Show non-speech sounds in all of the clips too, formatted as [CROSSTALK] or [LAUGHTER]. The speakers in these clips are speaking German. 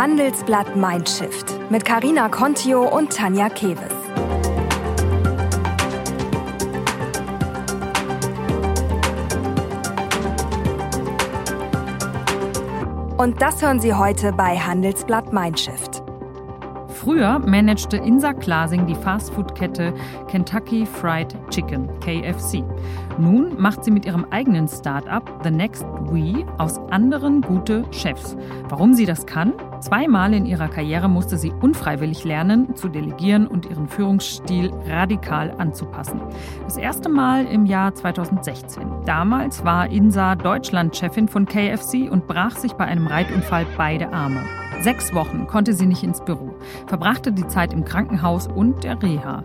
Handelsblatt Mindshift mit Karina Contio und Tanja Keves. Und das hören Sie heute bei Handelsblatt Mindshift. Früher managte Insa Klasing die Fastfood-Kette Kentucky Fried Chicken, KFC. Nun macht sie mit ihrem eigenen Start-up The Next We aus anderen gute Chefs. Warum sie das kann? Zweimal in ihrer Karriere musste sie unfreiwillig lernen, zu delegieren und ihren Führungsstil radikal anzupassen. Das erste Mal im Jahr 2016. Damals war Insa Deutschland-Chefin von KFC und brach sich bei einem Reitunfall beide Arme. Sechs Wochen konnte sie nicht ins Büro, verbrachte die Zeit im Krankenhaus und der Reha.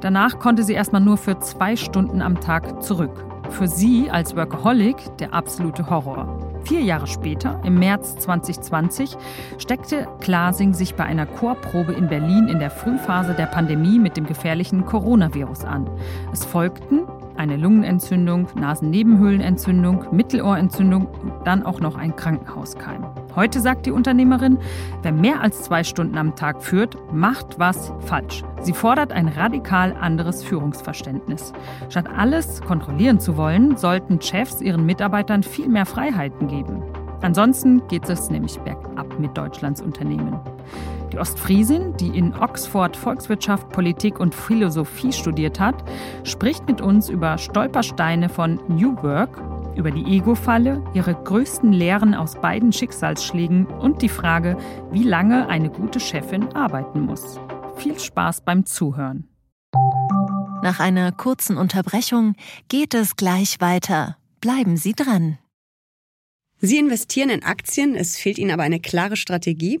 Danach konnte sie erstmal nur für zwei Stunden am Tag zurück. Für sie als Workaholic der absolute Horror. Vier Jahre später, im März 2020, steckte Klasing sich bei einer Chorprobe in Berlin in der Frühphase der Pandemie mit dem gefährlichen Coronavirus an. Es folgten eine Lungenentzündung, Nasennebenhöhlenentzündung, Mittelohrentzündung und dann auch noch ein Krankenhauskeim. Heute sagt die Unternehmerin, wer mehr als zwei Stunden am Tag führt, macht was falsch. Sie fordert ein radikal anderes Führungsverständnis. Statt alles kontrollieren zu wollen, sollten Chefs ihren Mitarbeitern viel mehr Freiheiten geben. Ansonsten geht es nämlich bergab mit Deutschlands Unternehmen. Die Ostfriesin, die in Oxford Volkswirtschaft, Politik und Philosophie studiert hat, spricht mit uns über Stolpersteine von New Work, über die Ego-Falle, ihre größten Lehren aus beiden Schicksalsschlägen und die Frage, wie lange eine gute Chefin arbeiten muss. Viel Spaß beim Zuhören. Nach einer kurzen Unterbrechung geht es gleich weiter. Bleiben Sie dran. Sie investieren in Aktien, es fehlt Ihnen aber eine klare Strategie.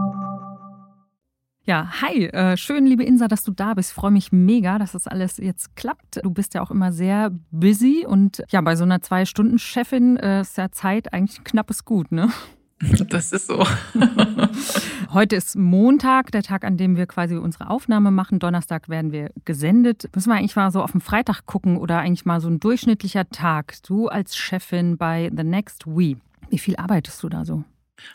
Ja, hi, äh, schön, liebe Insa, dass du da bist. Freue mich mega, dass das alles jetzt klappt. Du bist ja auch immer sehr busy und ja, bei so einer Zwei-Stunden-Chefin äh, ist ja Zeit eigentlich ein knappes Gut, ne? [LAUGHS] Das ist so. [LAUGHS] Heute ist Montag, der Tag, an dem wir quasi unsere Aufnahme machen. Donnerstag werden wir gesendet. Müssen wir eigentlich mal so auf den Freitag gucken oder eigentlich mal so ein durchschnittlicher Tag? Du als Chefin bei The Next We. Wie viel arbeitest du da so?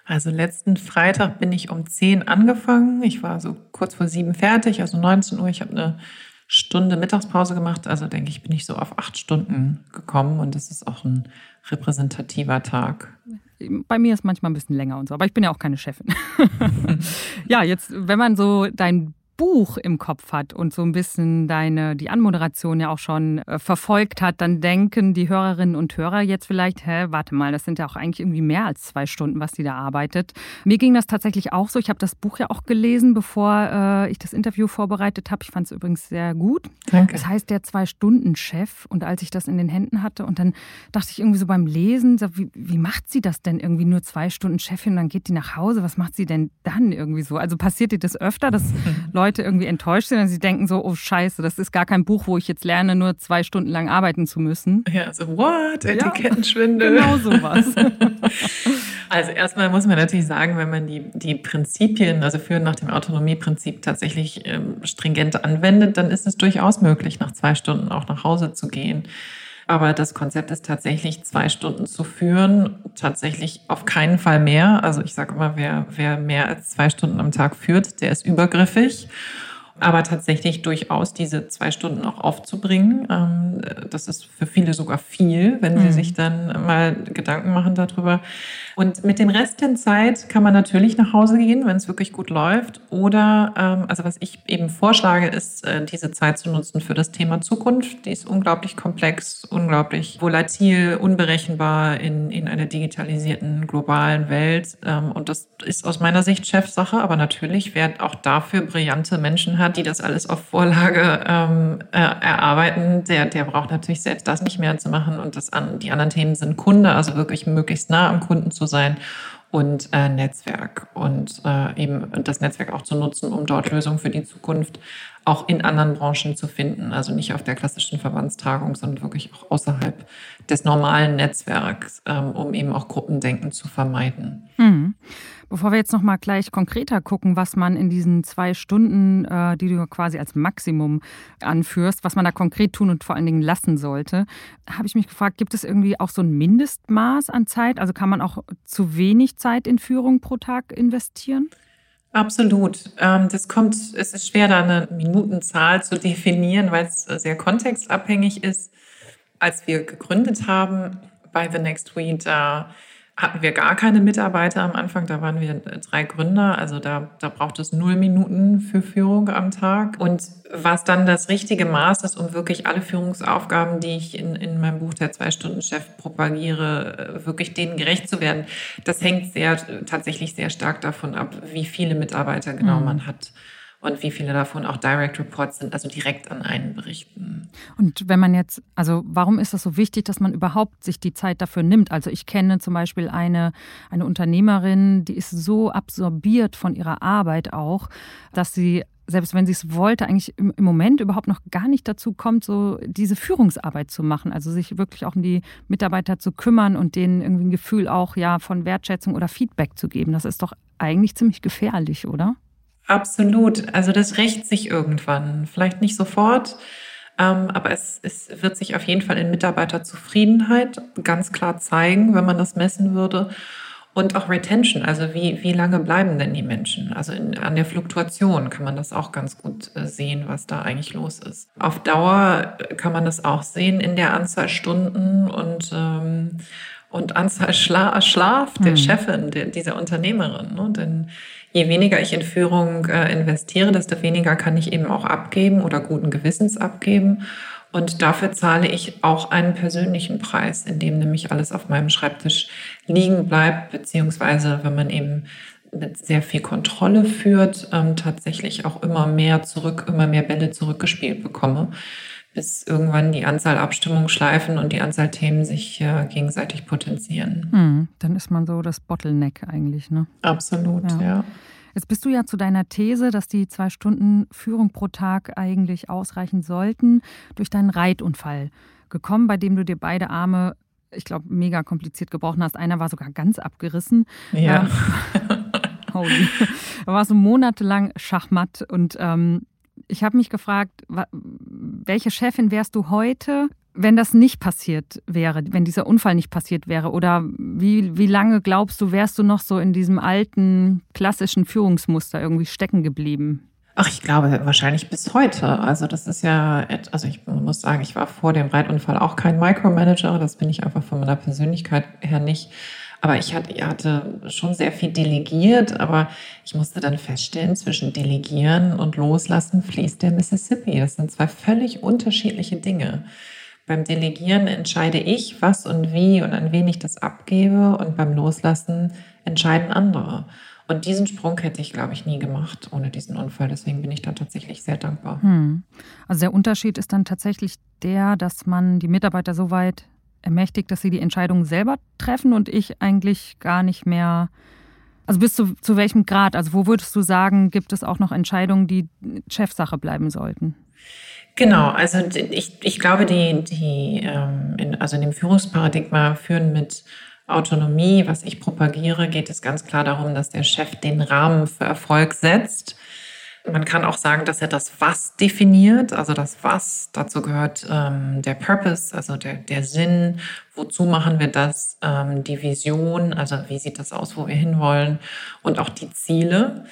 Also letzten Freitag bin ich um 10 angefangen. Ich war so kurz vor sieben fertig, also 19 Uhr. Ich habe eine Stunde Mittagspause gemacht. Also denke ich, bin ich so auf acht Stunden gekommen und das ist auch ein repräsentativer Tag. Bei mir ist manchmal ein bisschen länger und so, aber ich bin ja auch keine Chefin. [LAUGHS] ja, jetzt, wenn man so dein Buch im Kopf hat und so ein bisschen deine, die Anmoderation ja auch schon äh, verfolgt hat, dann denken die Hörerinnen und Hörer jetzt vielleicht, hä, warte mal, das sind ja auch eigentlich irgendwie mehr als zwei Stunden, was die da arbeitet. Mir ging das tatsächlich auch so. Ich habe das Buch ja auch gelesen, bevor äh, ich das Interview vorbereitet habe. Ich fand es übrigens sehr gut. Danke. Das heißt, der Zwei-Stunden-Chef. Und als ich das in den Händen hatte und dann dachte ich irgendwie so beim Lesen, so, wie, wie macht sie das denn irgendwie nur zwei Stunden Chefin und dann geht die nach Hause? Was macht sie denn dann irgendwie so? Also passiert dir das öfter, dass Leute [LAUGHS] Leute irgendwie enttäuscht sind und sie denken so, oh scheiße, das ist gar kein Buch, wo ich jetzt lerne, nur zwei Stunden lang arbeiten zu müssen. Ja, so what? Etikettenschwindel. Ja, genau sowas. [LAUGHS] Also erstmal muss man natürlich sagen, wenn man die, die Prinzipien, also Führen nach dem Autonomieprinzip tatsächlich ähm, stringent anwendet, dann ist es durchaus möglich, nach zwei Stunden auch nach Hause zu gehen. Aber das Konzept ist tatsächlich, zwei Stunden zu führen, tatsächlich auf keinen Fall mehr. Also ich sage immer, wer, wer mehr als zwei Stunden am Tag führt, der ist übergriffig aber tatsächlich durchaus diese zwei Stunden auch aufzubringen. Ähm, das ist für viele sogar viel, wenn sie mhm. sich dann mal Gedanken machen darüber. Und mit dem Rest der Zeit kann man natürlich nach Hause gehen, wenn es wirklich gut läuft. Oder, ähm, also was ich eben vorschlage, ist, äh, diese Zeit zu nutzen für das Thema Zukunft. Die ist unglaublich komplex, unglaublich volatil, unberechenbar in, in einer digitalisierten globalen Welt. Ähm, und das ist aus meiner Sicht Chefsache. Aber natürlich, wer auch dafür brillante Menschen hat, hat, die das alles auf Vorlage ähm, äh, erarbeiten, der, der braucht natürlich selbst das nicht mehr zu machen. Und das an, die anderen Themen sind Kunde, also wirklich möglichst nah am Kunden zu sein und äh, Netzwerk und äh, eben das Netzwerk auch zu nutzen, um dort Lösungen für die Zukunft auch in anderen Branchen zu finden. Also nicht auf der klassischen Verbandstagung, sondern wirklich auch außerhalb des normalen Netzwerks, ähm, um eben auch Gruppendenken zu vermeiden. Mhm. Bevor wir jetzt noch mal gleich konkreter gucken, was man in diesen zwei Stunden, äh, die du quasi als Maximum anführst, was man da konkret tun und vor allen Dingen lassen sollte, habe ich mich gefragt, gibt es irgendwie auch so ein Mindestmaß an Zeit? Also kann man auch zu wenig Zeit in Führung pro Tag investieren? Absolut. Ähm, das kommt, es ist schwer, da eine Minutenzahl zu definieren, weil es sehr kontextabhängig ist. Als wir gegründet haben bei The Next Week, da hatten wir gar keine Mitarbeiter am Anfang. Da waren wir drei Gründer. Also da, da braucht es null Minuten für Führung am Tag. Und was dann das richtige Maß ist, um wirklich alle Führungsaufgaben, die ich in, in meinem Buch Der Zwei-Stunden-Chef propagiere, wirklich denen gerecht zu werden, das hängt sehr, tatsächlich sehr stark davon ab, wie viele Mitarbeiter genau mhm. man hat und wie viele davon auch Direct Reports sind, also direkt an einen berichten. Und wenn man jetzt, also warum ist das so wichtig, dass man überhaupt sich die Zeit dafür nimmt? Also ich kenne zum Beispiel eine, eine Unternehmerin, die ist so absorbiert von ihrer Arbeit auch, dass sie selbst wenn sie es wollte, eigentlich im, Moment überhaupt noch gar nicht dazu kommt, so diese Führungsarbeit zu machen. Also sich wirklich auch um die Mitarbeiter zu kümmern und denen irgendwie ein Gefühl auch ja von Wertschätzung oder Feedback zu geben. Das ist doch eigentlich ziemlich gefährlich, oder? Absolut. Also das rächt sich irgendwann. Vielleicht nicht sofort, ähm, aber es, es wird sich auf jeden Fall in Mitarbeiterzufriedenheit ganz klar zeigen, wenn man das messen würde. Und auch Retention, also wie, wie lange bleiben denn die Menschen? Also in, an der Fluktuation kann man das auch ganz gut äh, sehen, was da eigentlich los ist. Auf Dauer kann man das auch sehen in der Anzahl Stunden und, ähm, und Anzahl Schla Schlaf der mhm. Chefin, der, dieser Unternehmerin. Ne? Denn je weniger ich in Führung äh, investiere, desto weniger kann ich eben auch abgeben oder guten Gewissens abgeben. Und dafür zahle ich auch einen persönlichen Preis, in dem nämlich alles auf meinem Schreibtisch liegen bleibt, beziehungsweise wenn man eben mit sehr viel Kontrolle führt, ähm, tatsächlich auch immer mehr zurück, immer mehr Bälle zurückgespielt bekomme, bis irgendwann die Anzahl Abstimmungen schleifen und die Anzahl Themen sich äh, gegenseitig potenzieren. Hm, dann ist man so das Bottleneck eigentlich, ne? Absolut, ja. ja. Jetzt bist du ja zu deiner These, dass die zwei Stunden Führung pro Tag eigentlich ausreichen sollten, durch deinen Reitunfall gekommen, bei dem du dir beide Arme, ich glaube, mega kompliziert gebrochen hast. Einer war sogar ganz abgerissen. Ja. Ähm, [LAUGHS] holy. Da warst du monatelang Schachmatt und ähm, ich habe mich gefragt, welche Chefin wärst du heute, wenn das nicht passiert wäre, wenn dieser Unfall nicht passiert wäre? Oder wie, wie lange glaubst du, wärst du noch so in diesem alten, klassischen Führungsmuster irgendwie stecken geblieben? Ach, ich glaube wahrscheinlich bis heute. Also das ist ja, also ich muss sagen, ich war vor dem Reitunfall auch kein Micromanager. Das bin ich einfach von meiner Persönlichkeit her nicht. Aber ich hatte, schon sehr viel delegiert, aber ich musste dann feststellen, zwischen Delegieren und Loslassen fließt der Mississippi. Das sind zwei völlig unterschiedliche Dinge. Beim Delegieren entscheide ich, was und wie und an wen ich das abgebe und beim Loslassen entscheiden andere. Und diesen Sprung hätte ich, glaube ich, nie gemacht ohne diesen Unfall. Deswegen bin ich da tatsächlich sehr dankbar. Hm. Also der Unterschied ist dann tatsächlich der, dass man die Mitarbeiter so weit ermächtigt, dass sie die Entscheidungen selber treffen und ich eigentlich gar nicht mehr. Also bis zu, zu welchem Grad? Also wo würdest du sagen, gibt es auch noch Entscheidungen, die Chefsache bleiben sollten? Genau, also ich, ich glaube, die, die ähm, also in dem Führungsparadigma führen mit Autonomie, was ich propagiere, geht es ganz klar darum, dass der Chef den Rahmen für Erfolg setzt. Man kann auch sagen, dass er das Was definiert, also das Was, dazu gehört ähm, der Purpose, also der, der Sinn, wozu machen wir das, ähm, die Vision, also wie sieht das aus, wo wir hinwollen? Und auch die Ziele.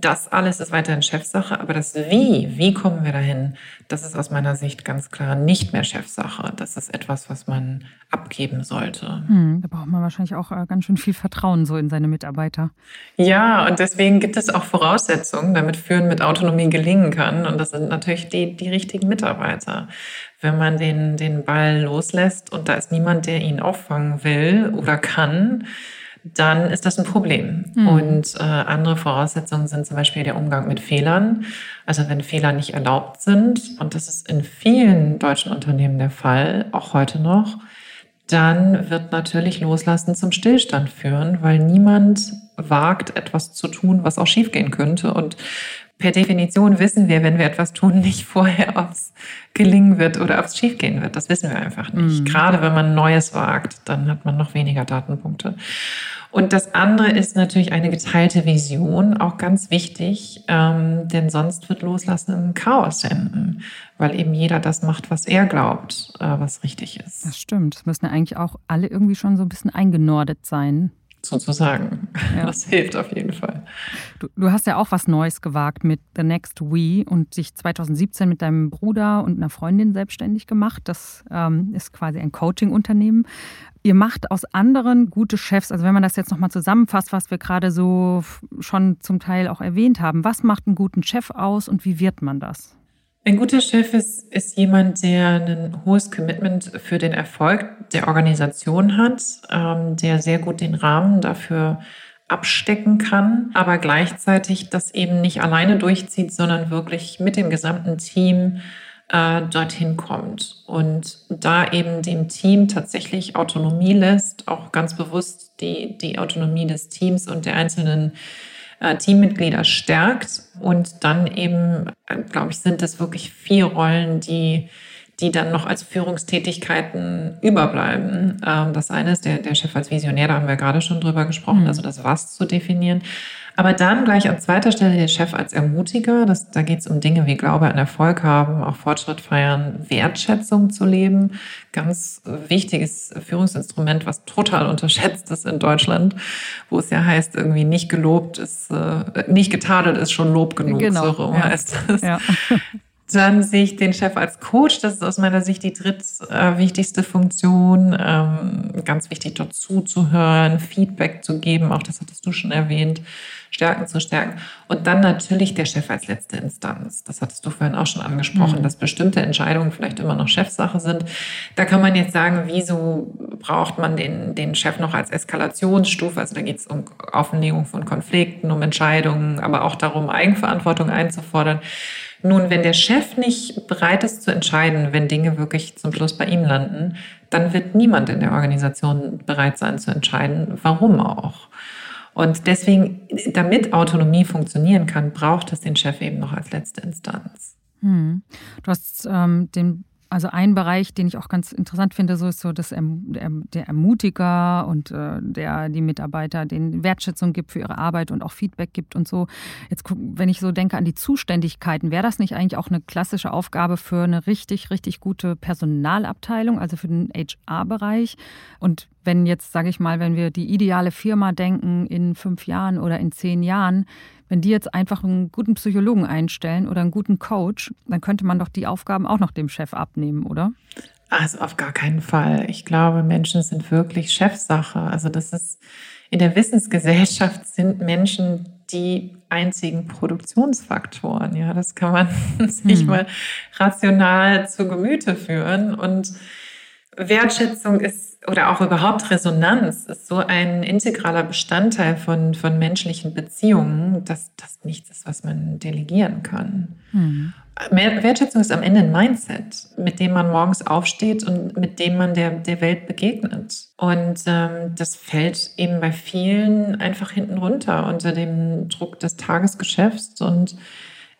Das alles ist weiterhin Chefsache, aber das Wie, wie kommen wir dahin, das ist aus meiner Sicht ganz klar nicht mehr Chefsache. Das ist etwas, was man abgeben sollte. Hm, da braucht man wahrscheinlich auch äh, ganz schön viel Vertrauen so in seine Mitarbeiter. Ja, und deswegen gibt es auch Voraussetzungen, damit Führen mit Autonomie gelingen kann. Und das sind natürlich die, die richtigen Mitarbeiter. Wenn man den, den Ball loslässt und da ist niemand, der ihn auffangen will oder kann, dann ist das ein Problem. Mhm. Und äh, andere Voraussetzungen sind zum Beispiel der Umgang mit Fehlern. Also wenn Fehler nicht erlaubt sind, und das ist in vielen deutschen Unternehmen der Fall, auch heute noch, dann wird natürlich Loslassen zum Stillstand führen, weil niemand wagt, etwas zu tun, was auch schiefgehen könnte. Und per Definition wissen wir, wenn wir etwas tun, nicht [LAUGHS] vorher, ob es gelingen wird oder ob es schiefgehen wird. Das wissen wir einfach nicht. Mhm. Gerade wenn man Neues wagt, dann hat man noch weniger Datenpunkte. Und das andere ist natürlich eine geteilte Vision, auch ganz wichtig, ähm, denn sonst wird Loslassen im Chaos enden, weil eben jeder das macht, was er glaubt, äh, was richtig ist. Das stimmt. Es müssen ja eigentlich auch alle irgendwie schon so ein bisschen eingenordet sein sozusagen. Ja. Das hilft auf jeden Fall. Du, du, hast ja auch was Neues gewagt mit The Next We und dich 2017 mit deinem Bruder und einer Freundin selbstständig gemacht. Das ähm, ist quasi ein Coaching-Unternehmen. Ihr macht aus anderen gute Chefs, also wenn man das jetzt nochmal zusammenfasst, was wir gerade so schon zum Teil auch erwähnt haben, was macht einen guten Chef aus und wie wird man das? Ein guter Chef ist, ist jemand, der ein hohes Commitment für den Erfolg der Organisation hat, ähm, der sehr gut den Rahmen dafür abstecken kann, aber gleichzeitig das eben nicht alleine durchzieht, sondern wirklich mit dem gesamten Team äh, dorthin kommt und da eben dem Team tatsächlich Autonomie lässt, auch ganz bewusst die, die Autonomie des Teams und der einzelnen äh, Teammitglieder stärkt. Und dann eben, äh, glaube ich, sind es wirklich vier Rollen, die, die dann noch als Führungstätigkeiten überbleiben. Ähm, das eine ist der, der Chef als Visionär, da haben wir gerade schon drüber gesprochen, mhm. also das Was zu definieren. Aber dann gleich an zweiter Stelle der Chef als Ermutiger. Das, da geht es um Dinge wie Glaube an Erfolg haben, auch Fortschritt feiern, Wertschätzung zu leben. Ganz wichtiges Führungsinstrument, was total unterschätzt ist in Deutschland, wo es ja heißt, irgendwie nicht gelobt ist, äh, nicht getadelt ist schon Lob genug. Genau. So ja. heißt das. Ja. [LAUGHS] Dann sehe ich den Chef als Coach. Das ist aus meiner Sicht die drittwichtigste Funktion. Ähm, ganz wichtig, dort zuzuhören, Feedback zu geben. Auch das hattest du schon erwähnt. Stärken zu stärken. Und dann natürlich der Chef als letzte Instanz. Das hattest du vorhin auch schon angesprochen, mhm. dass bestimmte Entscheidungen vielleicht immer noch Chefsache sind. Da kann man jetzt sagen, wieso braucht man den, den Chef noch als Eskalationsstufe? Also da geht es um Offenlegung von Konflikten, um Entscheidungen, aber auch darum, Eigenverantwortung einzufordern. Nun, wenn der Chef nicht bereit ist zu entscheiden, wenn Dinge wirklich zum Schluss bei ihm landen, dann wird niemand in der Organisation bereit sein zu entscheiden, warum auch. Und deswegen, damit Autonomie funktionieren kann, braucht es den Chef eben noch als letzte Instanz. Hm. Du hast ähm, den also ein Bereich, den ich auch ganz interessant finde, so ist so dass der Ermutiger und äh, der die Mitarbeiter den Wertschätzung gibt für ihre Arbeit und auch Feedback gibt und so. Jetzt wenn ich so denke an die Zuständigkeiten, wäre das nicht eigentlich auch eine klassische Aufgabe für eine richtig richtig gute Personalabteilung, also für den HR-Bereich? Und wenn jetzt sage ich mal, wenn wir die ideale Firma denken in fünf Jahren oder in zehn Jahren, wenn die jetzt einfach einen guten Psychologen einstellen oder einen guten Coach, dann könnte man doch die Aufgaben auch noch dem Chef abnehmen, oder? Also auf gar keinen Fall. Ich glaube, Menschen sind wirklich Chefsache. Also das ist in der Wissensgesellschaft sind Menschen die einzigen Produktionsfaktoren. Ja, das kann man [LAUGHS] sich hm. mal rational zu Gemüte führen. Und Wertschätzung ist oder auch überhaupt Resonanz ist so ein integraler Bestandteil von, von menschlichen Beziehungen, dass das nichts ist, was man delegieren kann. Mhm. Wertschätzung ist am Ende ein Mindset, mit dem man morgens aufsteht und mit dem man der, der Welt begegnet. Und ähm, das fällt eben bei vielen einfach hinten runter unter dem Druck des Tagesgeschäfts und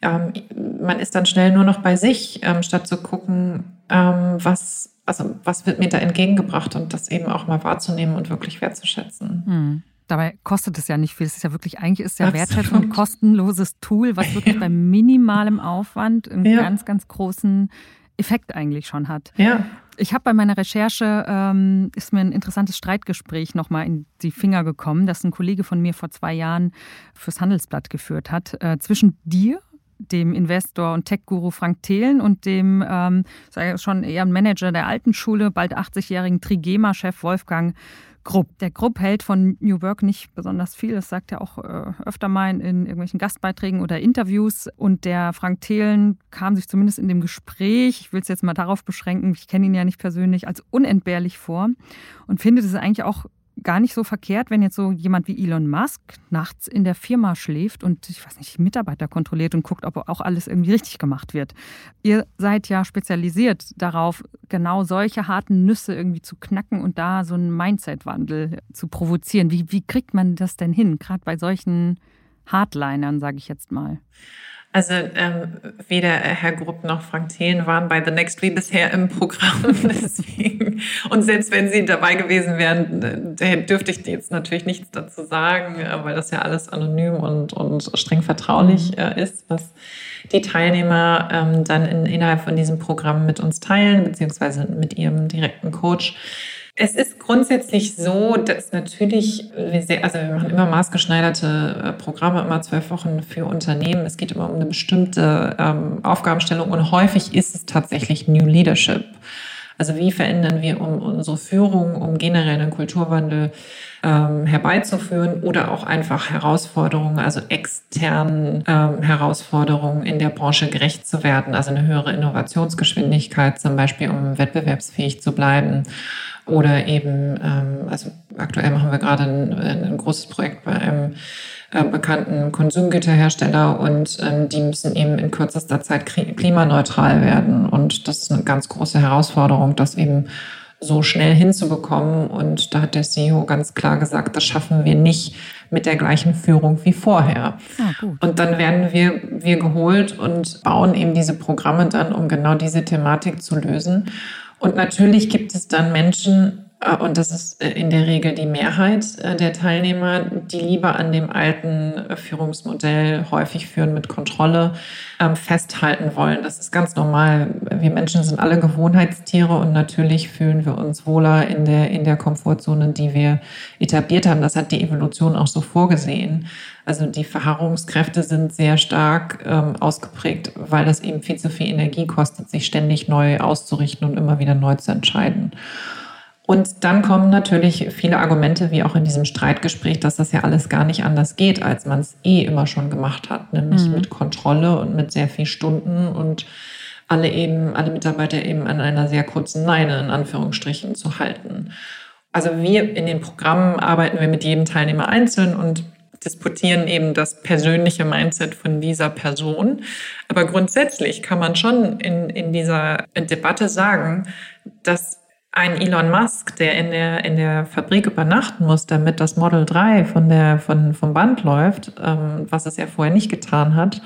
ähm, man ist dann schnell nur noch bei sich, ähm, statt zu gucken, ähm, was also was wird mir da entgegengebracht und das eben auch mal wahrzunehmen und wirklich wertzuschätzen. Hm. Dabei kostet es ja nicht viel. Es ist ja wirklich, eigentlich ist ja Wertschätzung ein kostenloses Tool, was [LAUGHS] wirklich ja. bei minimalem Aufwand einen ja. ganz, ganz großen Effekt eigentlich schon hat. Ja. Ich habe bei meiner Recherche, ähm, ist mir ein interessantes Streitgespräch nochmal in die Finger gekommen, das ein Kollege von mir vor zwei Jahren fürs Handelsblatt geführt hat, äh, zwischen dir dem Investor und Tech-Guru Frank Thelen und dem ähm, schon eher Manager der alten Schule, bald 80-jährigen Trigema-Chef Wolfgang Grupp. Der Grupp hält von New Work nicht besonders viel. Das sagt er auch äh, öfter mal in, in, irgendwelchen Gastbeiträgen oder Interviews. Und der Frank Thelen kam sich zumindest in dem Gespräch, ich will es jetzt mal darauf beschränken, ich kenne ihn ja nicht persönlich, als unentbehrlich vor und findet es eigentlich auch gar nicht so verkehrt, wenn jetzt so jemand wie Elon Musk nachts in der Firma schläft und, ich weiß nicht, Mitarbeiter kontrolliert und guckt, ob auch alles irgendwie richtig gemacht wird. Ihr seid ja spezialisiert darauf, genau solche harten Nüsse irgendwie zu knacken und da so einen Mindset-Wandel zu provozieren. Wie, wie kriegt man das denn hin, gerade bei solchen Hardlinern, sage ich jetzt mal? Also ähm, weder Herr Grupp noch Frank Thelen waren bei The Next wie bisher im Programm. [LAUGHS] Deswegen. Und selbst wenn sie dabei gewesen wären, dürfte ich jetzt natürlich nichts dazu sagen, äh, weil das ja alles anonym und, und streng vertraulich mhm. äh, ist, was die Teilnehmer ähm, dann in, innerhalb von diesem Programm mit uns teilen, beziehungsweise mit ihrem direkten Coach. Es ist grundsätzlich so, dass natürlich, wir sehr, also wir machen immer maßgeschneiderte äh, Programme, immer zwölf Wochen für Unternehmen. Es geht immer um eine bestimmte ähm, Aufgabenstellung und häufig ist es tatsächlich New Leadership. Also wie verändern wir um unsere Führung, um generell einen Kulturwandel ähm, herbeizuführen oder auch einfach Herausforderungen, also externen ähm, Herausforderungen in der Branche gerecht zu werden, also eine höhere Innovationsgeschwindigkeit zum Beispiel, um wettbewerbsfähig zu bleiben oder eben, ähm, also aktuell machen wir gerade ein, ein großes Projekt bei einem äh, bekannten Konsumgüterhersteller und ähm, die müssen eben in kürzester Zeit klimaneutral werden. Und das ist eine ganz große Herausforderung, das eben so schnell hinzubekommen. Und da hat der CEO ganz klar gesagt, das schaffen wir nicht mit der gleichen Führung wie vorher. Ah, und dann werden wir, wir geholt und bauen eben diese Programme dann, um genau diese Thematik zu lösen. Und natürlich gibt es dann Menschen, und das ist äh, in der Regel die Mehrheit äh, der Teilnehmer, die lieber an dem alten Führungsmodell häufig führen mit Kontrolle ähm, festhalten wollen. Das ist ganz normal. Wir Menschen sind alle Gewohnheitstiere und natürlich fühlen wir uns wohler in der, in der Komfortzone, die wir etabliert haben. Das hat die Evolution auch so vorgesehen. Also die Verharrungskräfte sind sehr stark ähm, ausgeprägt, weil das eben viel zu viel Energie kostet, sich ständig neu auszurichten und immer wieder neu zu entscheiden. Und dann kommen natürlich viele Argumente, wie auch in diesem Streitgespräch, dass das ja alles gar nicht anders geht, als man es eh immer schon gemacht hat, nämlich mhm. mit Kontrolle und mit sehr viel Stunden und alle eben, alle Mitarbeiter eben an einer sehr kurzen Leine in Anführungsstrichen zu halten. Also wir in den Programmen arbeiten wir mit jedem Teilnehmer einzeln und disputieren eben das persönliche Mindset von dieser Person. Aber grundsätzlich kann man schon in, in dieser Debatte sagen, dass ein Elon Musk, der in der, in der Fabrik übernachten muss, damit das Model 3 von der, von, vom Band läuft, ähm, was es ja vorher nicht getan hat,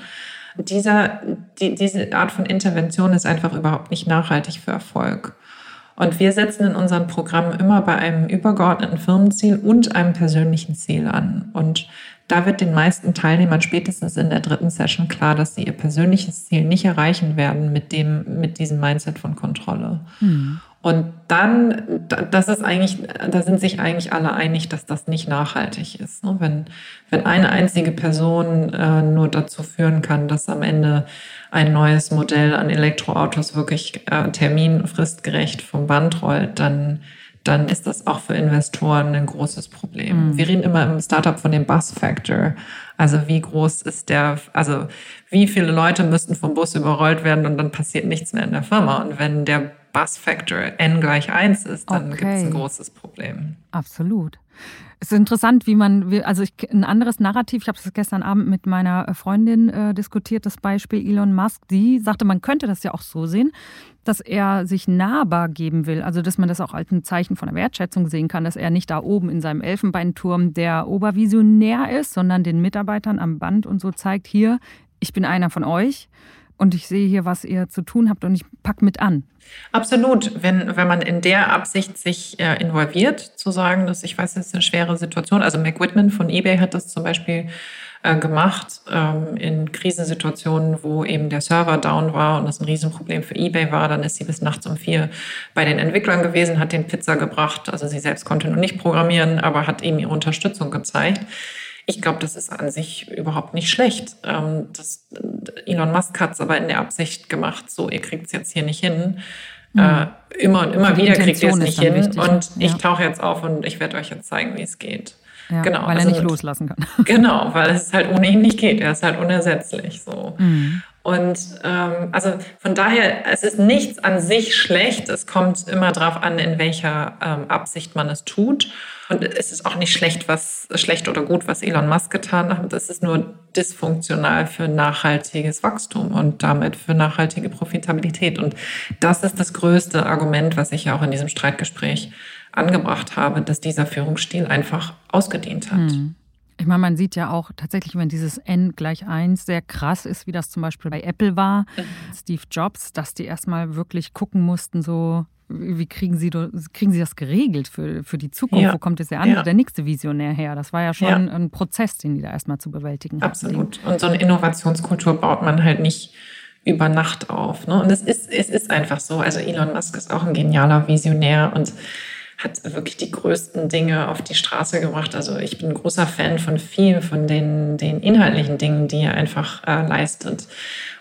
dieser, die, diese Art von Intervention ist einfach überhaupt nicht nachhaltig für Erfolg. Und wir setzen in unseren Programmen immer bei einem übergeordneten Firmenziel und einem persönlichen Ziel an. Und da wird den meisten Teilnehmern spätestens in der dritten Session klar, dass sie ihr persönliches Ziel nicht erreichen werden mit dem, mit diesem Mindset von Kontrolle. Mhm. Und dann, das ist eigentlich, da sind sich eigentlich alle einig, dass das nicht nachhaltig ist. Ne? Wenn, wenn eine einzige Person äh, nur dazu führen kann, dass am Ende ein neues Modell an Elektroautos wirklich äh, terminfristgerecht vom Band rollt, dann, dann ist das auch für Investoren ein großes Problem. Mhm. Wir reden immer im Startup von dem Bus Factor. Also wie groß ist der, also wie viele Leute müssten vom Bus überrollt werden und dann passiert nichts mehr in der Firma. Und wenn der Bus Factor n gleich 1 ist, dann okay. gibt es ein großes Problem. Absolut. Es ist interessant, wie man, also ich, ein anderes Narrativ, ich habe das gestern Abend mit meiner äh, Freundin äh, diskutiert, das Beispiel Elon Musk, die sagte, man könnte das ja auch so sehen, dass er sich nahbar geben will, also dass man das auch als ein Zeichen von der Wertschätzung sehen kann, dass er nicht da oben in seinem Elfenbeinturm der Obervisionär ist, sondern den Mitarbeitern am Band und so zeigt, hier, ich bin einer von euch und ich sehe hier, was ihr zu tun habt und ich packe mit an. Absolut. Wenn, wenn man in der Absicht sich äh, involviert, zu sagen, dass ich weiß, das ist eine schwere Situation. Also Mac Whitman von eBay hat das zum Beispiel äh, gemacht ähm, in Krisensituationen, wo eben der Server down war und das ein Riesenproblem für eBay war. Dann ist sie bis nachts um vier bei den Entwicklern gewesen, hat den Pizza gebracht. Also sie selbst konnte noch nicht programmieren, aber hat ihm ihre Unterstützung gezeigt. Ich glaube, das ist an sich überhaupt nicht schlecht. Ähm, das, Elon Musk hat es aber in der Absicht gemacht, so, ihr kriegt es jetzt hier nicht hin. Mhm. Äh, immer und immer wieder kriegt ihr es nicht hin. Wichtig, und ja. ich tauche jetzt auf und ich werde euch jetzt zeigen, wie es geht. Ja, genau, weil also, er nicht loslassen kann. [LAUGHS] Genau, weil es halt ohne ihn nicht geht. Er ist halt unersetzlich. So. Mhm. Und ähm, also von daher, es ist nichts an sich schlecht. Es kommt immer darauf an, in welcher ähm, Absicht man es tut. Und es ist auch nicht schlecht, was schlecht oder gut, was Elon Musk getan hat. Es ist nur dysfunktional für nachhaltiges Wachstum und damit für nachhaltige Profitabilität. Und das ist das größte Argument, was ich ja auch in diesem Streitgespräch angebracht habe, dass dieser Führungsstil einfach ausgedient hat. Hm. Ich meine, man sieht ja auch tatsächlich, wenn dieses N gleich 1 sehr krass ist, wie das zum Beispiel bei Apple war, mhm. Steve Jobs, dass die erstmal wirklich gucken mussten, so, wie kriegen sie, kriegen sie das geregelt für, für die Zukunft? Ja. Wo kommt jetzt der andere, ja. der nächste Visionär her? Das war ja schon ja. ein Prozess, den die da erstmal zu bewältigen hatten. Absolut. Und so eine Innovationskultur baut man halt nicht über Nacht auf. Ne? Und es ist, es ist einfach so. Also Elon Musk ist auch ein genialer Visionär und hat wirklich die größten Dinge auf die Straße gebracht. Also ich bin ein großer Fan von viel von den, den inhaltlichen Dingen, die er einfach äh, leistet.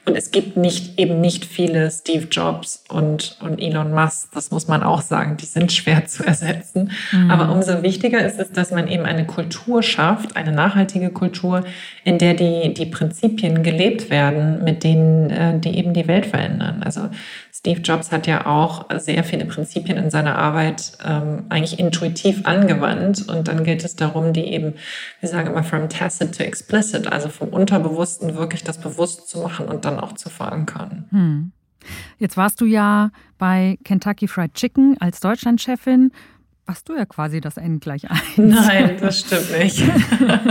Und es gibt nicht, eben nicht viele Steve Jobs und, und Elon Musk, das muss man auch sagen, die sind schwer zu ersetzen. Mhm. Aber umso wichtiger ist es, dass man eben eine Kultur schafft, eine nachhaltige Kultur, in der die, die Prinzipien gelebt werden, mit denen äh, die eben die Welt verändern. Also Steve Jobs hat ja auch sehr viele Prinzipien in seiner Arbeit ähm, eigentlich intuitiv angewandt. Und dann gilt es darum, die eben, wir sagen immer, from tacit to explicit, also vom Unterbewussten wirklich das bewusst zu machen und dann auch zu verankern. Hm. Jetzt warst du ja bei Kentucky Fried Chicken als Deutschlandchefin warst du ja quasi das N gleich 1. Nein, das stimmt nicht.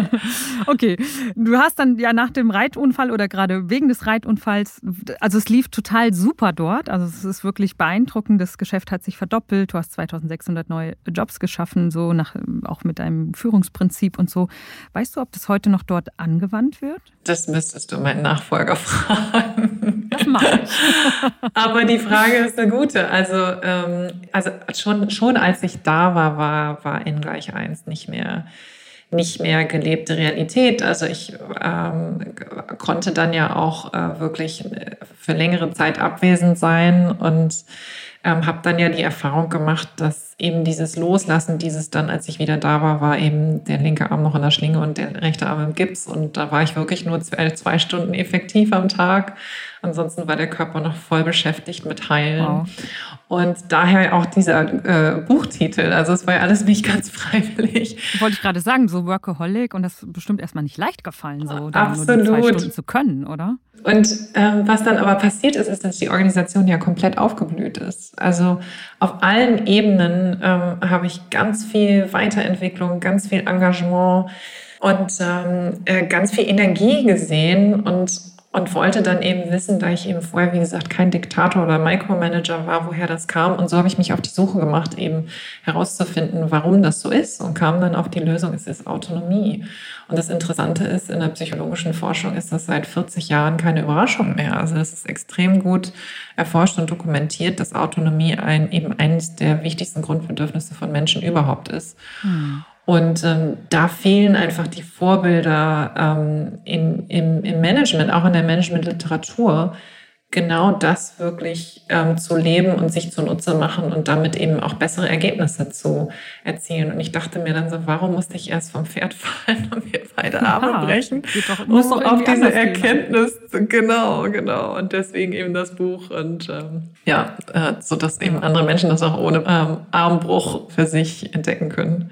[LAUGHS] okay, du hast dann ja nach dem Reitunfall oder gerade wegen des Reitunfalls, also es lief total super dort, also es ist wirklich beeindruckend, das Geschäft hat sich verdoppelt, du hast 2600 neue Jobs geschaffen, so nach, auch mit deinem Führungsprinzip und so. Weißt du, ob das heute noch dort angewandt wird? Das müsstest du meinen Nachfolger fragen. Das mache ich. [LAUGHS] Aber die Frage ist eine gute. Also, ähm, also schon, schon als ich da war, war, war n gleich 1 nicht mehr nicht mehr gelebte Realität. Also ich ähm, konnte dann ja auch äh, wirklich für längere Zeit abwesend sein und ähm, habe dann ja die Erfahrung gemacht, dass eben dieses Loslassen, dieses dann, als ich wieder da war, war eben der linke Arm noch in der Schlinge und der rechte Arm im Gips. Und da war ich wirklich nur zwei, zwei Stunden effektiv am Tag. Ansonsten war der Körper noch voll beschäftigt mit Heilen. Wow. Und daher auch dieser äh, Buchtitel. Also es war ja alles nicht ganz [LAUGHS] freiwillig. Wollte ich gerade sagen, so Workaholic und das ist bestimmt erstmal nicht leicht gefallen, so da Absolut. nur die zwei Stunden zu können, oder? Und ähm, was dann aber passiert ist, ist, dass die Organisation ja komplett aufgeblüht ist. Also auf allen Ebenen ähm, habe ich ganz viel Weiterentwicklung, ganz viel Engagement und ähm, äh, ganz viel Energie gesehen und und wollte dann eben wissen, da ich eben vorher, wie gesagt, kein Diktator oder Micromanager war, woher das kam. Und so habe ich mich auf die Suche gemacht, eben herauszufinden, warum das so ist und kam dann auf die Lösung, es ist Autonomie. Und das Interessante ist, in der psychologischen Forschung ist das seit 40 Jahren keine Überraschung mehr. Also es ist extrem gut erforscht und dokumentiert, dass Autonomie ein, eben eines der wichtigsten Grundbedürfnisse von Menschen überhaupt ist. Hm. Und ähm, da fehlen einfach die Vorbilder ähm, in, im, im Management, auch in der Managementliteratur, genau das wirklich ähm, zu leben und sich zunutze machen und damit eben auch bessere Ergebnisse zu erzielen. Und ich dachte mir dann so, warum musste ich erst vom Pferd [LAUGHS] fallen und mir beide Arme ja, brechen? Muss doch auf diese Erkenntnis, gehen. genau, genau. Und deswegen eben das Buch und ähm, ja, äh, so dass eben andere Menschen das auch ohne ähm, Armbruch für sich entdecken können.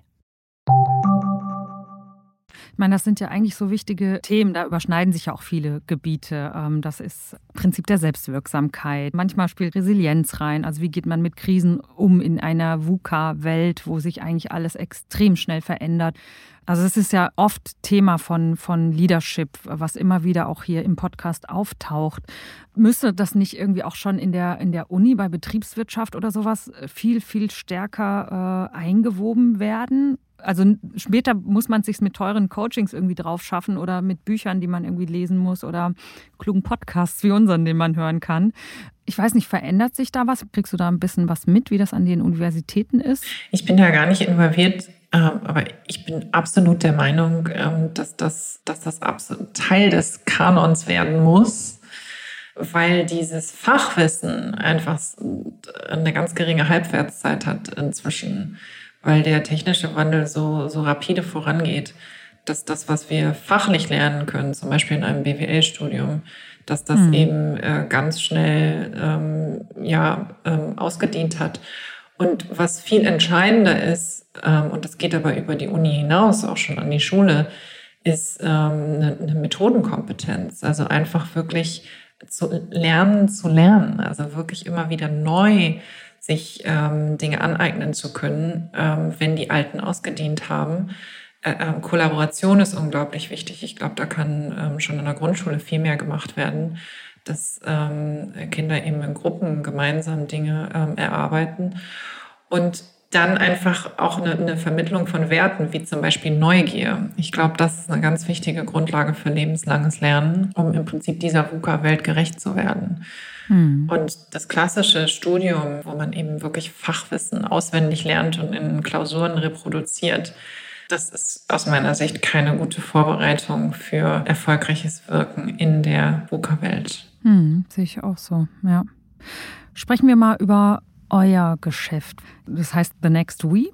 meine, das sind ja eigentlich so wichtige Themen, da überschneiden sich ja auch viele Gebiete. Ähm, das ist Prinzip der Selbstwirksamkeit. Manchmal spielt Resilienz rein. Also wie geht man mit Krisen um in einer VUCA-Welt, wo sich eigentlich alles extrem schnell verändert. Also es ist ja oft Thema von, von Leadership, was immer wieder auch hier im Podcast auftaucht. Müsste das nicht irgendwie auch schon in der, in der Uni bei Betriebswirtschaft oder sowas viel, viel stärker äh, eingewoben werden? Also später muss man es sich mit teuren Coachings irgendwie drauf schaffen oder mit Büchern, die man irgendwie lesen muss oder klugen Podcasts wie unseren, den man hören kann. Ich weiß nicht, verändert sich da was? Kriegst du da ein bisschen was mit, wie das an den Universitäten ist? Ich bin da gar nicht involviert ähm, aber ich bin absolut der Meinung, ähm, dass das, dass das absolut Teil des Kanons werden muss, weil dieses Fachwissen einfach eine ganz geringe Halbwertszeit hat inzwischen, weil der technische Wandel so, so rapide vorangeht, dass das, was wir fachlich lernen können, zum Beispiel in einem BWL-Studium, dass das mhm. eben äh, ganz schnell ähm, ja, ähm, ausgedient hat. Und was viel entscheidender ist, ähm, und das geht aber über die Uni hinaus, auch schon an die Schule, ist ähm, eine, eine Methodenkompetenz. Also einfach wirklich zu lernen, zu lernen. Also wirklich immer wieder neu sich ähm, Dinge aneignen zu können, ähm, wenn die Alten ausgedient haben. Äh, äh, Kollaboration ist unglaublich wichtig. Ich glaube, da kann ähm, schon in der Grundschule viel mehr gemacht werden dass ähm, Kinder eben in Gruppen gemeinsam Dinge ähm, erarbeiten und dann einfach auch eine, eine, Vermittlung von Werten, wie zum Beispiel Neugier. Ich glaube, das ist eine ganz wichtige Grundlage für lebenslanges Lernen, um im Prinzip dieser VUCA-Welt gerecht zu werden. Hm. Und das klassische Studium, wo man eben wirklich Fachwissen auswendig lernt und in Klausuren reproduziert, das ist aus meiner Sicht keine gute Vorbereitung für erfolgreiches Wirken in der VUCA-Welt. Hm, sehe ich auch so, ja. Sprechen wir mal über euer Geschäft. Das heißt The Next We.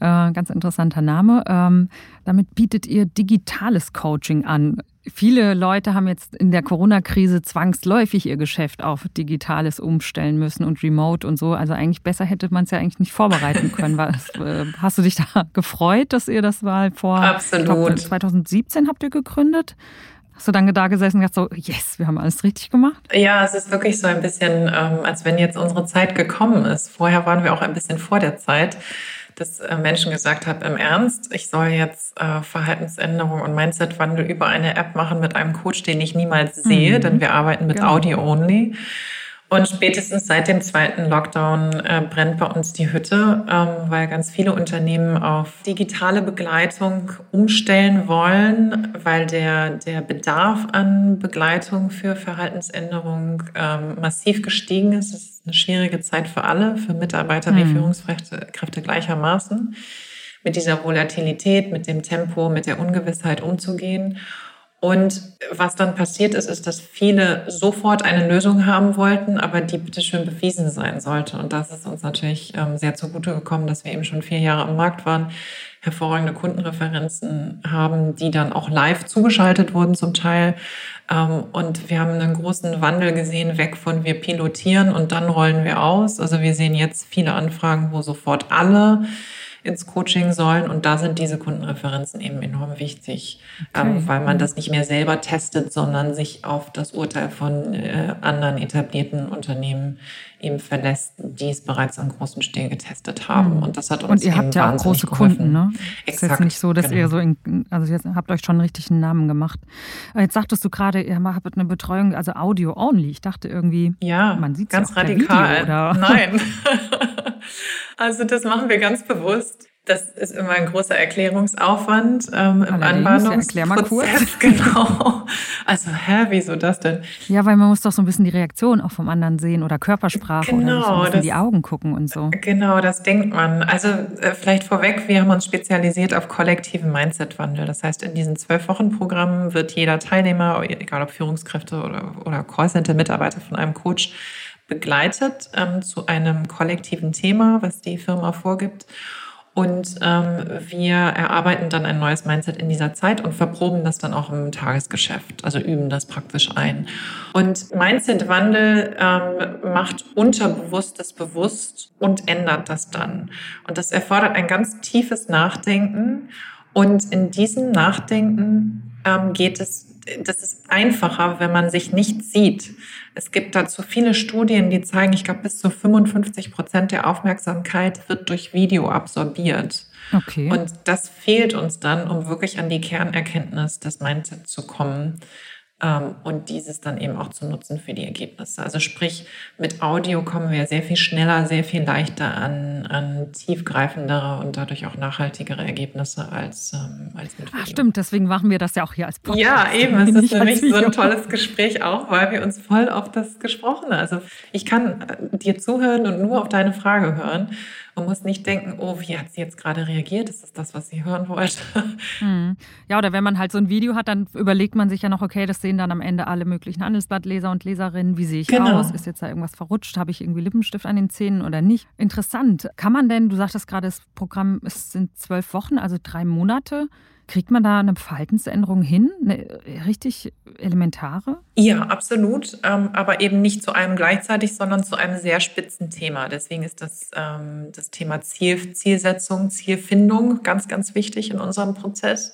Äh, ganz interessanter Name. Ähm, damit bietet ihr digitales Coaching an. Viele Leute haben jetzt in der Corona-Krise zwangsläufig ihr Geschäft auf Digitales umstellen müssen und Remote und so. Also eigentlich besser hätte man es ja eigentlich nicht vorbereiten können. [LAUGHS] Was, äh, hast du dich da gefreut, dass ihr das mal vor Absolut. Glaub, 2017 habt ihr gegründet? Hast du dann da gesessen und gedacht so, yes, wir haben alles richtig gemacht? Ja, es ist wirklich so ein bisschen, ähm, als wenn jetzt unsere Zeit gekommen ist. Vorher waren wir auch ein bisschen vor der Zeit, dass äh, Menschen gesagt haben, im Ernst, ich soll jetzt äh, Verhaltensänderung und Mindsetwandel über eine App machen mit einem Coach, den ich niemals sehe, mhm. denn wir arbeiten mit genau. Audio only. Und spätestens seit dem zweiten Lockdown äh, brennt bei uns die Hütte, ähm, weil ganz viele Unternehmen auf digitale Begleitung umstellen wollen, weil der, der Bedarf an Begleitung für Verhaltensänderung ähm, massiv gestiegen ist. Es ist eine schwierige Zeit für alle, für Mitarbeiter wie hm. Führungskräfte gleichermaßen, mit dieser Volatilität, mit dem Tempo, mit der Ungewissheit umzugehen. Und was dann passiert ist, ist, dass viele sofort eine Lösung haben wollten, aber die bitte schön bewiesen sein sollte. Und das ist uns natürlich ähm, sehr zugute gekommen, dass wir eben schon vier Jahre am Markt waren, hervorragende Kundenreferenzen haben, die dann auch live zugeschaltet wurden zum Teil. Ähm, und wir haben einen großen Wandel gesehen, weg von wir pilotieren und dann rollen wir aus. Also wir sehen jetzt viele Anfragen, wo sofort alle ins Coaching sollen. Und da sind diese Kundenreferenzen eben enorm wichtig, okay. ähm, weil man das nicht mehr selber testet, sondern sich auf das Urteil von äh, anderen etablierten Unternehmen eben verlässt, die es bereits am großen Stil getestet haben. Mhm. Und das hat uns Und ihr habt ja auch große geholfen. Kunden, ne? Exakt. Ist jetzt nicht so, dass genau. ihr so in, also jetzt habt euch schon einen richtigen Namen gemacht. Jetzt sagtest du gerade, ihr habt eine Betreuung, also Audio only. Ich dachte irgendwie, ja, man sieht ganz ja radikal. Video, oder? Nein. [LAUGHS] [LAUGHS] also das machen wir ganz bewusst. Das ist immer ein großer Erklärungsaufwand ähm, im Anbahnungsprozess. Ja, erklär mal kurz. [LAUGHS] Genau. Also, hä, wieso das denn? Ja, weil man muss doch so ein bisschen die Reaktion auch vom anderen sehen oder Körpersprache genau, oder so das, in die Augen gucken und so. Genau, das denkt man. Also äh, vielleicht vorweg, wir haben uns spezialisiert auf kollektiven Mindset-Wandel. Das heißt, in diesen zwölf Wochen Programmen wird jeder Teilnehmer, egal ob Führungskräfte oder, oder Callcenter-Mitarbeiter von einem Coach, begleitet ähm, zu einem kollektiven Thema, was die Firma vorgibt. Und ähm, wir erarbeiten dann ein neues Mindset in dieser Zeit und verproben das dann auch im Tagesgeschäft, also üben das praktisch ein. Und Mindset-Wandel ähm, macht Unterbewusstes bewusst und ändert das dann. Und das erfordert ein ganz tiefes Nachdenken Und in diesem Nachdenken ähm, geht es, das ist einfacher, wenn man sich nicht sieht. Es gibt dazu viele Studien, die zeigen, ich glaube, bis zu 55 Prozent der Aufmerksamkeit wird durch Video absorbiert. Okay. Und das fehlt uns dann, um wirklich an die Kernerkenntnis des Mindset zu kommen und dieses dann eben auch zu nutzen für die Ergebnisse. Also sprich, mit Audio kommen wir sehr viel schneller, sehr viel leichter an, an tiefgreifendere und dadurch auch nachhaltigere Ergebnisse als, ähm, als mit Video. Ach, stimmt, deswegen machen wir das ja auch hier als Podcast. Ja, eben, es ist für mich so ein tolles Gespräch auch, weil wir uns voll auf das Gesprochene, also ich kann äh, dir zuhören und nur auf deine Frage hören man muss nicht denken, oh, wie hat sie jetzt gerade reagiert? Ist das das, was sie hören wollte? [LAUGHS] Hm. Ja, oder wenn man halt so ein Video hat, dann überlegt man sich ja noch, okay, das sehen dann am Ende alle möglichen Handelsblattleser und Leserinnen. Wie sehe ich genau. aus? Ist jetzt da irgendwas verrutscht? Habe ich irgendwie Lippenstift an den Zähnen oder nicht? Interessant. Kann man denn, du sagtest gerade, das Programm es sind zwölf Wochen, also drei Monate. Kriegt man da eine Verhaltensänderung hin, eine richtig elementare? Ja, absolut, ähm, aber eben nicht zu einem gleichzeitig, sondern zu einem sehr spitzen Thema. Deswegen ist das, ähm, das Thema Ziel, Zielsetzung, Zielfindung ganz, ganz wichtig in unserem Prozess,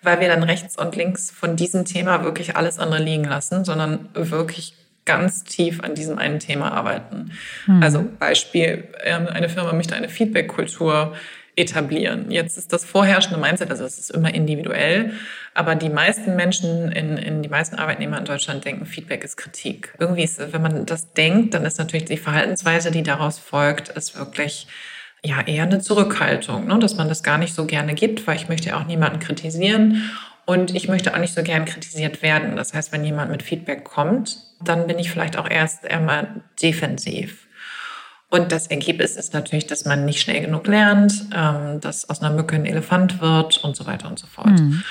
weil wir dann rechts und links von diesem Thema wirklich alles andere liegen lassen, sondern wirklich ganz tief an diesem einen Thema arbeiten. Hm. Also Beispiel, ähm, eine Firma möchte eine Feedback-Kultur etablieren. Jetzt ist das vorherrschende Mindset, also es ist immer individuell, aber die meisten Menschen in, in die meisten Arbeitnehmer in Deutschland denken, Feedback ist Kritik. Irgendwie ist, wenn man das denkt, dann ist natürlich die Verhaltensweise, die daraus folgt, ist wirklich ja eher eine Zurückhaltung, ne? dass man das gar nicht so gerne gibt, weil ich möchte auch niemanden kritisieren und ich möchte auch nicht so gern kritisiert werden. Das heißt, wenn jemand mit Feedback kommt, dann bin ich vielleicht auch erst einmal defensiv. Und das Ergebnis ist natürlich, dass man nicht schnell genug lernt, ähm, dass aus einer Mücke ein Elefant wird und so weiter und so fort. Mhm.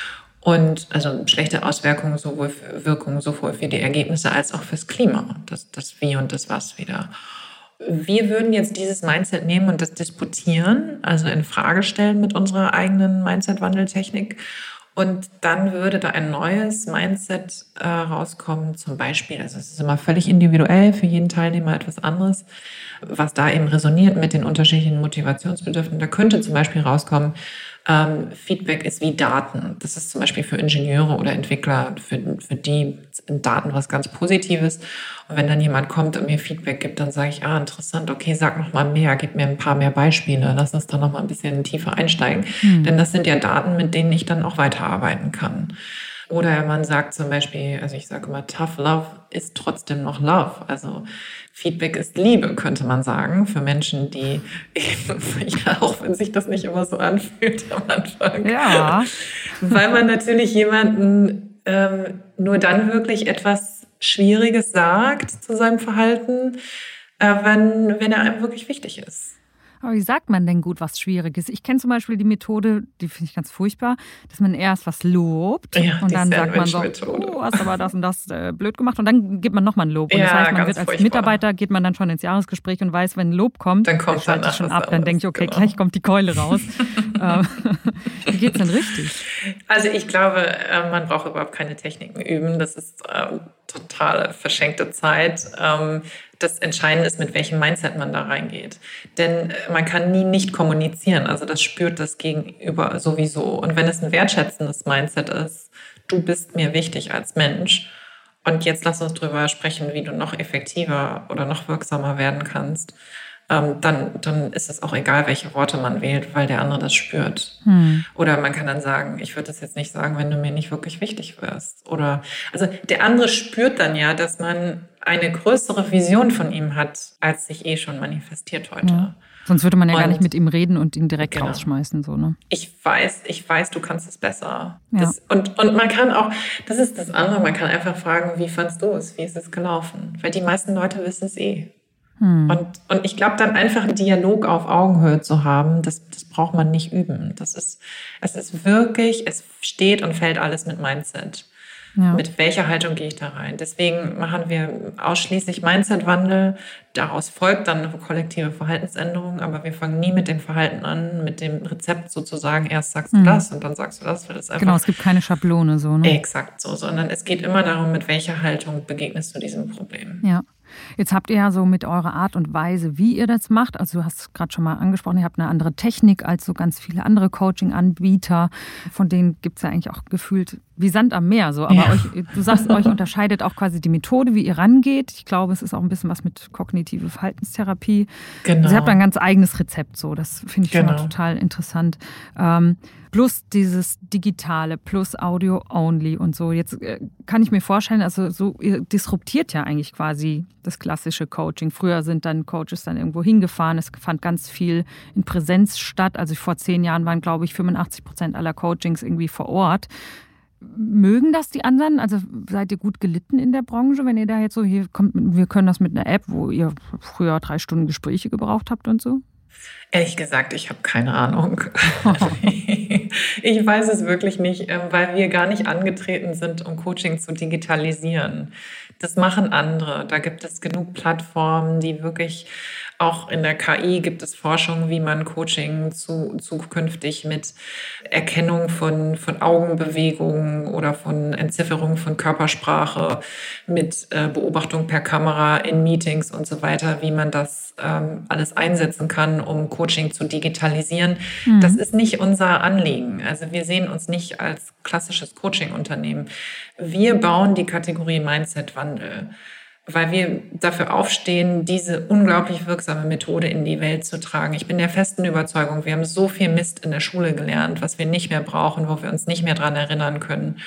Und also schlechte Auswirkungen sowohl für Wirkungen sowohl für die Ergebnisse als auch fürs Klima. Das, das Wie und das Was wieder. Wir würden jetzt dieses Mindset nehmen und das disputieren, also in Frage stellen mit unserer eigenen Mindset-Wandeltechnik. Und dann würde da ein neues Mindset äh, rauskommen, zum Beispiel, also es ist immer völlig individuell, für jeden Teilnehmer etwas anderes was da eben resoniert mit den unterschiedlichen Motivationsbedürfnissen. Da könnte zum Beispiel rauskommen, ähm, Feedback ist wie Daten. Das ist zum Beispiel für Ingenieure oder Entwickler, für, für die Daten was ganz Positives. Und wenn dann jemand kommt und mir Feedback gibt, dann sage ich, ah, interessant, okay, sag noch mal mehr, gib mir ein paar mehr Beispiele, lass uns da noch mal ein bisschen tiefer einsteigen. Hm. Denn das sind ja Daten, mit denen ich dann auch weiterarbeiten kann. Oder man sagt zum Beispiel, also ich sage immer, tough love ist trotzdem noch love. Also Feedback ist Liebe, könnte man sagen, für Menschen, die eben, [LAUGHS] ja, auch wenn sich das nicht immer so anfühlt am Anfang. Ja. Weil man natürlich jemanden ähm, nur dann wirklich etwas Schwieriges sagt zu seinem Verhalten, äh, wenn, wenn er einem wirklich wichtig ist. Aber wie sagt man denn gut was Schwieriges? Ich kenne zum Beispiel die Methode, die finde ich ganz furchtbar, dass man erst was lobt ja, und dann sagt man so, oh, hast aber das und das äh, blöd gemacht und dann gibt man nochmal ein Lob. Und ja, das heißt, man wird als furchtbar. Mitarbeiter, geht man dann schon ins Jahresgespräch und weiß, wenn ein Lob kommt, dann kommt dann schon ab, dann denke ich, okay, genau. gleich kommt die Keule raus. [LAUGHS] Ähm, [LAUGHS] wie geht's denn richtig? Also ich glaube, äh, man braucht überhaupt keine Techniken üben. Das ist ähm, totale verschenkte Zeit. Ähm, das Entscheidende ist, mit welchem Mindset man da reingeht. Denn äh, man kann nie nicht kommunizieren. Also das spürt das Gegenüber sowieso. Und wenn es ein wertschätzendes Mindset ist, du bist mir wichtig als Mensch. Und jetzt lass uns drüber sprechen, wie du noch effektiver oder noch wirksamer werden kannst ähm, dann, dann ist es auch egal, welche Worte man wählt, weil der andere das spürt. Hm. Oder man kann dann sagen, ich würde das jetzt nicht sagen, wenn du mir nicht wirklich wichtig wirst. Oder also der andere spürt dann ja, dass man eine größere Vision von ihm hat, als sich eh schon manifestiert heute. Ja. Sonst würde man ja und, gar nicht mit ihm reden und ihn direkt genau. rausschmeißen, so, ne? Ich weiß, ich weiß, du kannst es besser. Ja. Das, und, und man kann auch, das ist das andere, man kann einfach fragen, wie fandst du es? Wie ist es gelaufen? Weil die meisten Leute wissen es eh. Hm. Und, und ich glaube, dann einfach einen Dialog auf Augenhöhe zu haben, das, das braucht man nicht üben. Das ist, es ist wirklich, es steht und fällt alles mit Mindset. Ja. Mit welcher Haltung gehe ich da rein? Deswegen machen wir ausschließlich Mindset-Wandel. Daraus folgt dann eine kollektive Verhaltensänderung, aber wir fangen nie mit dem Verhalten an, mit dem Rezept sozusagen. Erst sagst du mhm. das und dann sagst du das. das genau, es gibt keine Schablone so. Ne? Exakt so, sondern es geht immer darum, mit welcher Haltung begegnest du diesem Problem. Ja. Jetzt habt ihr ja so mit eurer Art und Weise, wie ihr das macht, also du hast es gerade schon mal angesprochen, ihr habt eine andere Technik als so ganz viele andere Coaching-Anbieter. Von denen gibt es ja eigentlich auch gefühlt wie Sand am Meer. So. Aber ja. euch, du sagst, euch [LAUGHS] unterscheidet auch quasi die Methode, wie ihr rangeht. Ich glaube, es ist auch ein bisschen was mit kognitive Verhaltenstherapie. Genau. Sie habt ein ganz eigenes Rezept. So. Das finde ich genau. schon total interessant. Ähm, plus dieses Digitale, plus Audio only und so. Jetzt äh, kann ich mir vorstellen, also so ihr disruptiert ja eigentlich quasi das klassische Coaching. Früher sind dann Coaches dann irgendwo hingefahren. Es fand ganz viel in Präsenz statt. Also vor zehn Jahren waren, glaube ich, 85 Prozent aller Coachings irgendwie vor Ort. Mögen das die anderen? Also seid ihr gut gelitten in der Branche, wenn ihr da jetzt so, hier kommt, wir können das mit einer App, wo ihr früher drei Stunden Gespräche gebraucht habt und so? Ehrlich gesagt, ich habe keine Ahnung. [LAUGHS] [LAUGHS] ich weiß es wirklich nicht, ähm, weil wir gar nicht angetreten sind, um Coaching zu digitalisieren. Das machen andere. Da gibt es genug Plattformen, die wirklich auch in der KI gibt es Forschung, wie man Coaching zu, zukünftig mit Erkennung von, von Augenbewegungen oder von Entzifferung von Körpersprache, mit äh, Beobachtung per Kamera in Meetings und so weiter, wie man das ähm, alles einsetzen kann, um Coaching zu digitalisieren. Mhm. Das ist nicht unser Anliegen. Also wir sehen uns nicht als klassisches Coaching-Unternehmen. Wir bauen die Kategorie Mindset-Wandel weil wir dafür aufstehen, diese unglaublich wirksame Methode in die Welt zu tragen. Ich bin der festen Überzeugung, wir haben so viel Mist in der Schule gelernt, was wir nicht mehr brauchen, wo wir uns nicht mehr dran erinnern können.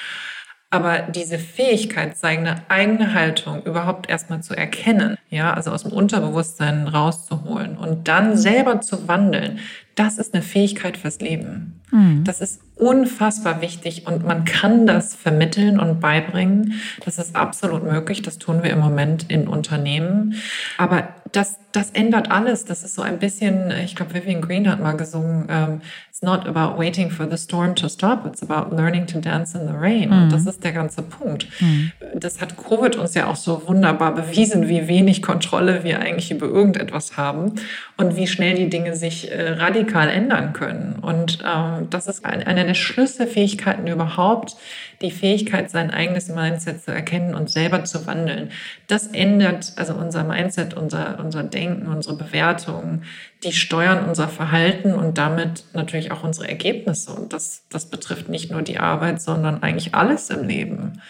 Aber diese Fähigkeit, seine eigene Haltung überhaupt erstmal zu erkennen, ja, also aus dem Unterbewusstsein rauszuholen und dann selber zu wandeln, das ist eine Fähigkeit fürs Leben. Mhm. Das ist unfassbar wichtig und man kann das vermitteln und beibringen. Das ist absolut möglich. Das tun wir im Moment in Unternehmen. Aber das, das ändert alles. Das ist so ein bisschen, ich glaube, Vivian Green hat mal gesungen, um, it's not about waiting for the storm to stop, it's about learning to dance in the rain. Mhm. Und das ist der ganze Punkt. Mhm. Das hat Covid uns ja auch so wunderbar bewiesen, wie wenig Kontrolle wir eigentlich über irgendetwas haben und wie schnell die Dinge sich äh, radikal ändern können. Und ähm, das ist eine der Schlüsselfähigkeiten überhaupt, die Fähigkeit, sein eigenes Mindset zu erkennen und selber zu wandeln. Das ändert also unser Mindset, unser, unser Denken, unsere Bewertungen, die steuern unser Verhalten und damit natürlich auch unsere Ergebnisse. Und das, das betrifft nicht nur die Arbeit, sondern eigentlich alles im Leben.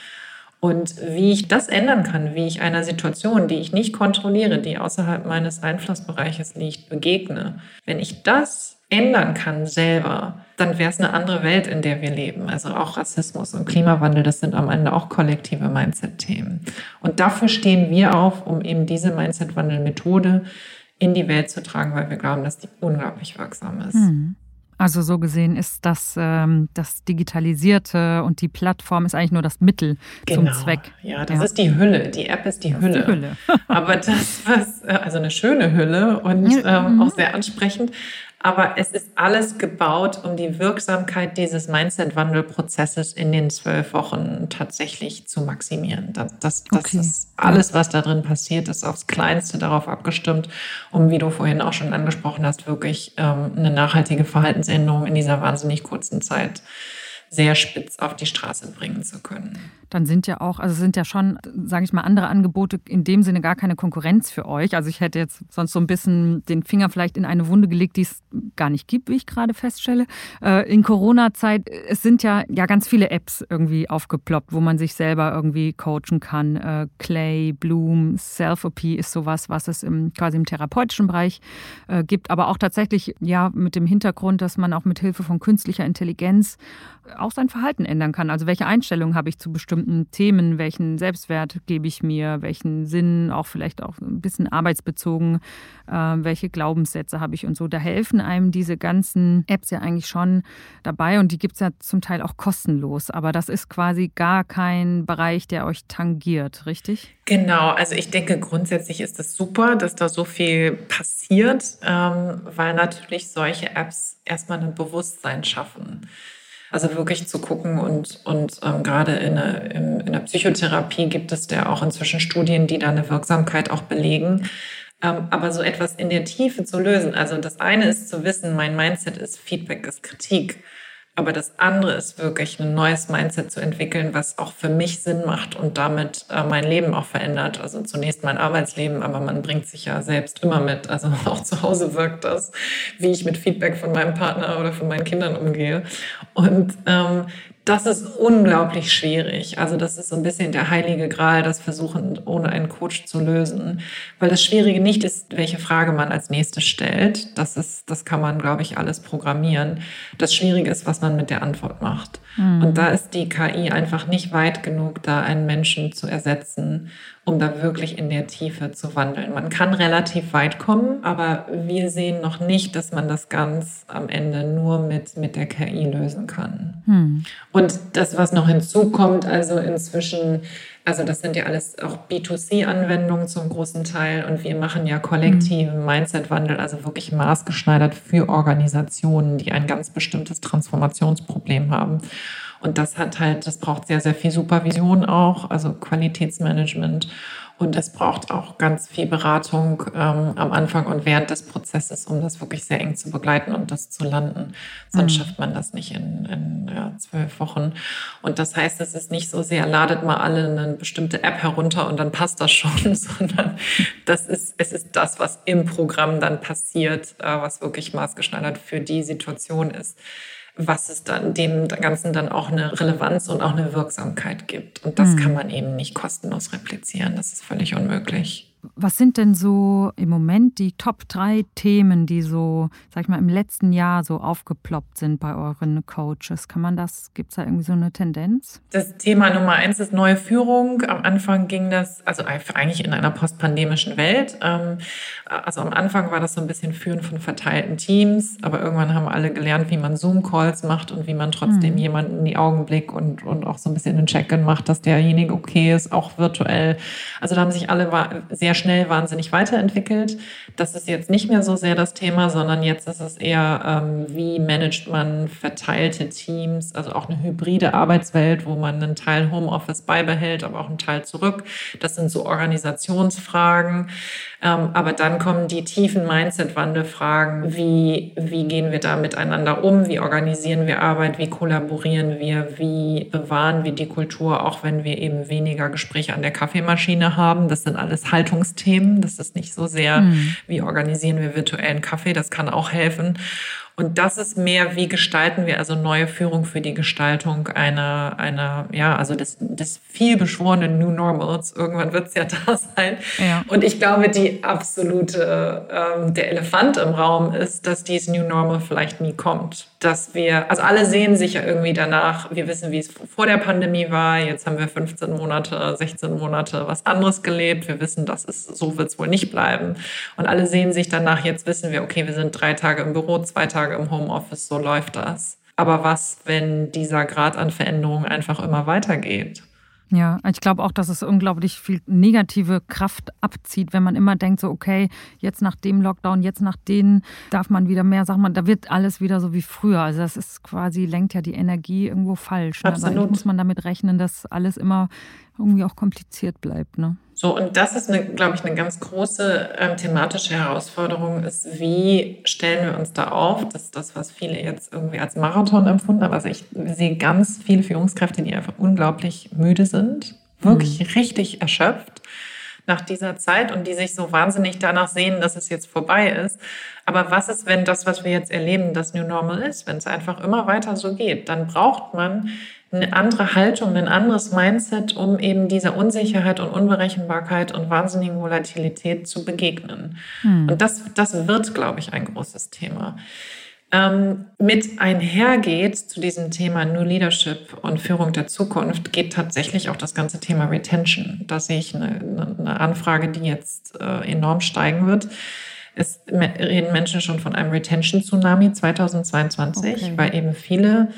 Und wie ich das ändern kann, wie ich einer Situation, die ich nicht kontrolliere, die außerhalb meines Einflussbereiches liegt, begegne, wenn ich das ändern kann selber, dann wäre es eine andere Welt, in der wir leben. Also auch Rassismus und Klimawandel, das sind am Ende auch kollektive Mindset-Themen. Und dafür stehen wir auf, um eben diese Mindset-Wandel-Methode in die Welt zu tragen, weil wir glauben, dass die unglaublich wirksam ist. Mhm. Also so gesehen ist das, ähm, das Digitalisierte und die Plattform ist eigentlich nur das Mittel genau. zum Zweck. Ja, das ja. ist die Hülle. Die App ist die Hülle. Ist die Hülle. Aber das, was, äh, also eine schöne Hülle und ähm, auch sehr ansprechend. Aber es ist alles gebaut, um die Wirksamkeit dieses Mindset-Wandel-Prozesses in den zwölf Wochen tatsächlich zu maximieren. Das, das, das okay. ist alles, was da drin passiert, ist aufs Kleinste darauf abgestimmt, um, wie du vorhin auch schon angesprochen hast, wirklich ähm, eine nachhaltige Verhaltensänderung in dieser wahnsinnig kurzen Zeit sehr spitz auf die Straße bringen zu können dann sind ja auch, also sind ja schon, sage ich mal, andere Angebote in dem Sinne gar keine Konkurrenz für euch. Also ich hätte jetzt sonst so ein bisschen den Finger vielleicht in eine Wunde gelegt, die es gar nicht gibt, wie ich gerade feststelle. Äh, in Corona-Zeit, es sind ja, ja ganz viele Apps irgendwie aufgeploppt, wo man sich selber irgendwie coachen kann. Äh, Clay, Bloom, Self-OP ist sowas, was es im, quasi im therapeutischen Bereich äh, gibt, aber auch tatsächlich ja mit dem Hintergrund, dass man auch mit Hilfe von künstlicher Intelligenz auch sein Verhalten ändern kann. Also welche Einstellungen habe ich zu bestimmten bestimmten Themen, welchen Selbstwert gebe ich mir, welchen Sinn, auch vielleicht auch ein bisschen arbeitsbezogen, äh, welche Glaubenssätze habe ich und so. Da helfen einem diese ganzen Apps ja eigentlich schon dabei und die gibt es ja zum Teil auch kostenlos. Aber das ist quasi gar kein Bereich, der euch tangiert, richtig? Genau, also ich denke grundsätzlich ist es das super, dass da so viel passiert, ähm, weil natürlich solche Apps erstmal ein Bewusstsein schaffen. Also wirklich zu gucken und, und ähm, gerade in, in, in der Psychotherapie gibt es ja auch inzwischen Studien, die da eine Wirksamkeit auch belegen. Ähm, aber so etwas in der Tiefe zu lösen. Also das eine ist zu wissen, mein Mindset ist Feedback, ist Kritik. Aber das andere ist wirklich ein neues Mindset zu entwickeln, was auch für mich Sinn macht und damit äh, mein Leben auch verändert. Also zunächst mein Arbeitsleben, aber man bringt sich ja selbst immer mit. Also [LAUGHS] auch zu Hause wirkt das, wie ich mit Feedback von meinem Partner oder von meinen Kindern umgehe. Und ähm, das ist unglaublich schwierig. Also das ist so ein bisschen der heilige Gral, das Versuchen ohne einen Coach zu lösen. Weil das Schwierige nicht ist, welche Frage man als nächstes stellt. Das ist, das kann man, glaube ich, alles programmieren. Das Schwierige ist, was man mit der Antwort macht. Mhm. Und da ist die KI einfach nicht weit genug, da einen Menschen zu ersetzen um da wirklich in der Tiefe zu wandeln. Man kann relativ weit kommen, aber wir sehen noch nicht, dass man das ganz am Ende nur mit, mit der KI lösen kann. Hm. Und das, was noch hinzukommt, also inzwischen, also das sind ja alles auch B2C-Anwendungen zum großen Teil und wir machen ja kollektiven hm. Mindset-Wandel, also wirklich maßgeschneidert für Organisationen, die ein ganz bestimmtes Transformationsproblem haben. Und das hat halt, das braucht sehr, sehr viel Supervision auch, also Qualitätsmanagement. Und es braucht auch ganz viel Beratung ähm, am Anfang und während des Prozesses, um das wirklich sehr eng zu begleiten und das zu landen. Sonst mhm. schafft man das nicht in, in ja, zwölf Wochen. Und das heißt, es ist nicht so sehr, ladet mal alle eine bestimmte App herunter und dann passt das schon, [LAUGHS] sondern das ist, es ist das, was im Programm dann passiert, äh, was wirklich maßgeschneidert für die Situation ist was es dann dem Ganzen dann auch eine Relevanz und auch eine Wirksamkeit gibt. Und das mhm. kann man eben nicht kostenlos replizieren. Das ist völlig unmöglich. Was sind denn so im Moment die Top drei Themen, die so, sag ich mal, im letzten Jahr so aufgeploppt sind bei euren Coaches? Kann man das, gibt es da irgendwie so eine Tendenz? Das Thema Nummer eins ist neue Führung. Am Anfang ging das, also eigentlich in einer postpandemischen Welt. Ähm, also am Anfang war das so ein bisschen Führen von verteilten Teams, aber irgendwann haben alle gelernt, wie man Zoom-Calls macht und wie man trotzdem mhm. jemanden in die Augen blickt und, und auch so ein bisschen einen Check-in macht, dass derjenige okay ist, auch virtuell. Also da haben sich alle sehr sehr schnell wahnsinnig weiterentwickelt. Das ist jetzt nicht mehr so sehr das Thema, sondern jetzt ist es eher, ähm, wie managt man verteilte Teams, also auch eine hybride Arbeitswelt, wo man einen Teil Homeoffice beibehält, aber auch einen Teil zurück. Das sind so Organisationsfragen. Ähm, aber dann kommen die tiefen Mindset-Wandelfragen. Wie, wie gehen wir da miteinander um? Wie organisieren wir Arbeit? Wie kollaborieren wir? Wie bewahren wir die Kultur, auch wenn wir eben weniger Gespräche an der Kaffeemaschine haben? Das sind alles Haltungsthemen. Das ist nicht so sehr, mhm. wie organisieren wir virtuellen Kaffee? Das kann auch helfen. Und das ist mehr, wie gestalten wir also neue Führung für die Gestaltung einer, einer ja, also des, des vielbeschworenen New Normals. Irgendwann wird es ja [LAUGHS] da sein. Ja. Und ich glaube, die absolute, ähm, der Elefant im Raum ist, dass dieses New Normal vielleicht nie kommt. Dass wir, also alle sehen sich ja irgendwie danach, wir wissen, wie es vor der Pandemie war. Jetzt haben wir 15 Monate, 16 Monate was anderes gelebt. Wir wissen, dass es so wird es wohl nicht bleiben. Und alle sehen sich danach, jetzt wissen wir, okay, wir sind drei Tage im Büro, zwei Tage Tage im Homeoffice, so läuft das. Aber was, wenn dieser Grad an Veränderung einfach immer weitergeht? Ja, ich glaube auch, dass es unglaublich viel negative Kraft abzieht, wenn man immer denkt, so, okay, jetzt nach dem Lockdown, jetzt nach denen darf man wieder mehr, sagt man, da wird alles wieder so wie früher. Also das ist quasi, lenkt ja die Energie irgendwo falsch. Ne? Also Absolut. Also muss man damit rechnen, dass alles immer irgendwie auch kompliziert bleibt. Ne? So, und das ist, eine, glaube ich, eine ganz große ähm, thematische Herausforderung, ist, wie stellen wir uns da auf? Das ist das, was viele jetzt irgendwie als Marathon empfunden haben. Also ich sehe ganz viele Führungskräfte, die einfach unglaublich müde sind, wirklich mhm. richtig erschöpft nach dieser Zeit und die sich so wahnsinnig danach sehen, dass es jetzt vorbei ist. Aber was ist, wenn das, was wir jetzt erleben, das New Normal ist, wenn es einfach immer weiter so geht? Dann braucht man eine andere Haltung, ein anderes Mindset, um eben dieser Unsicherheit und Unberechenbarkeit und wahnsinnigen Volatilität zu begegnen. Hm. Und das, das wird, glaube ich, ein großes Thema. Ähm, mit einhergeht zu diesem Thema New Leadership und Führung der Zukunft geht tatsächlich auch das ganze Thema Retention. Da sehe ich eine, eine Anfrage, die jetzt äh, enorm steigen wird. Es reden Menschen schon von einem Retention-Tsunami 2022, okay. weil eben viele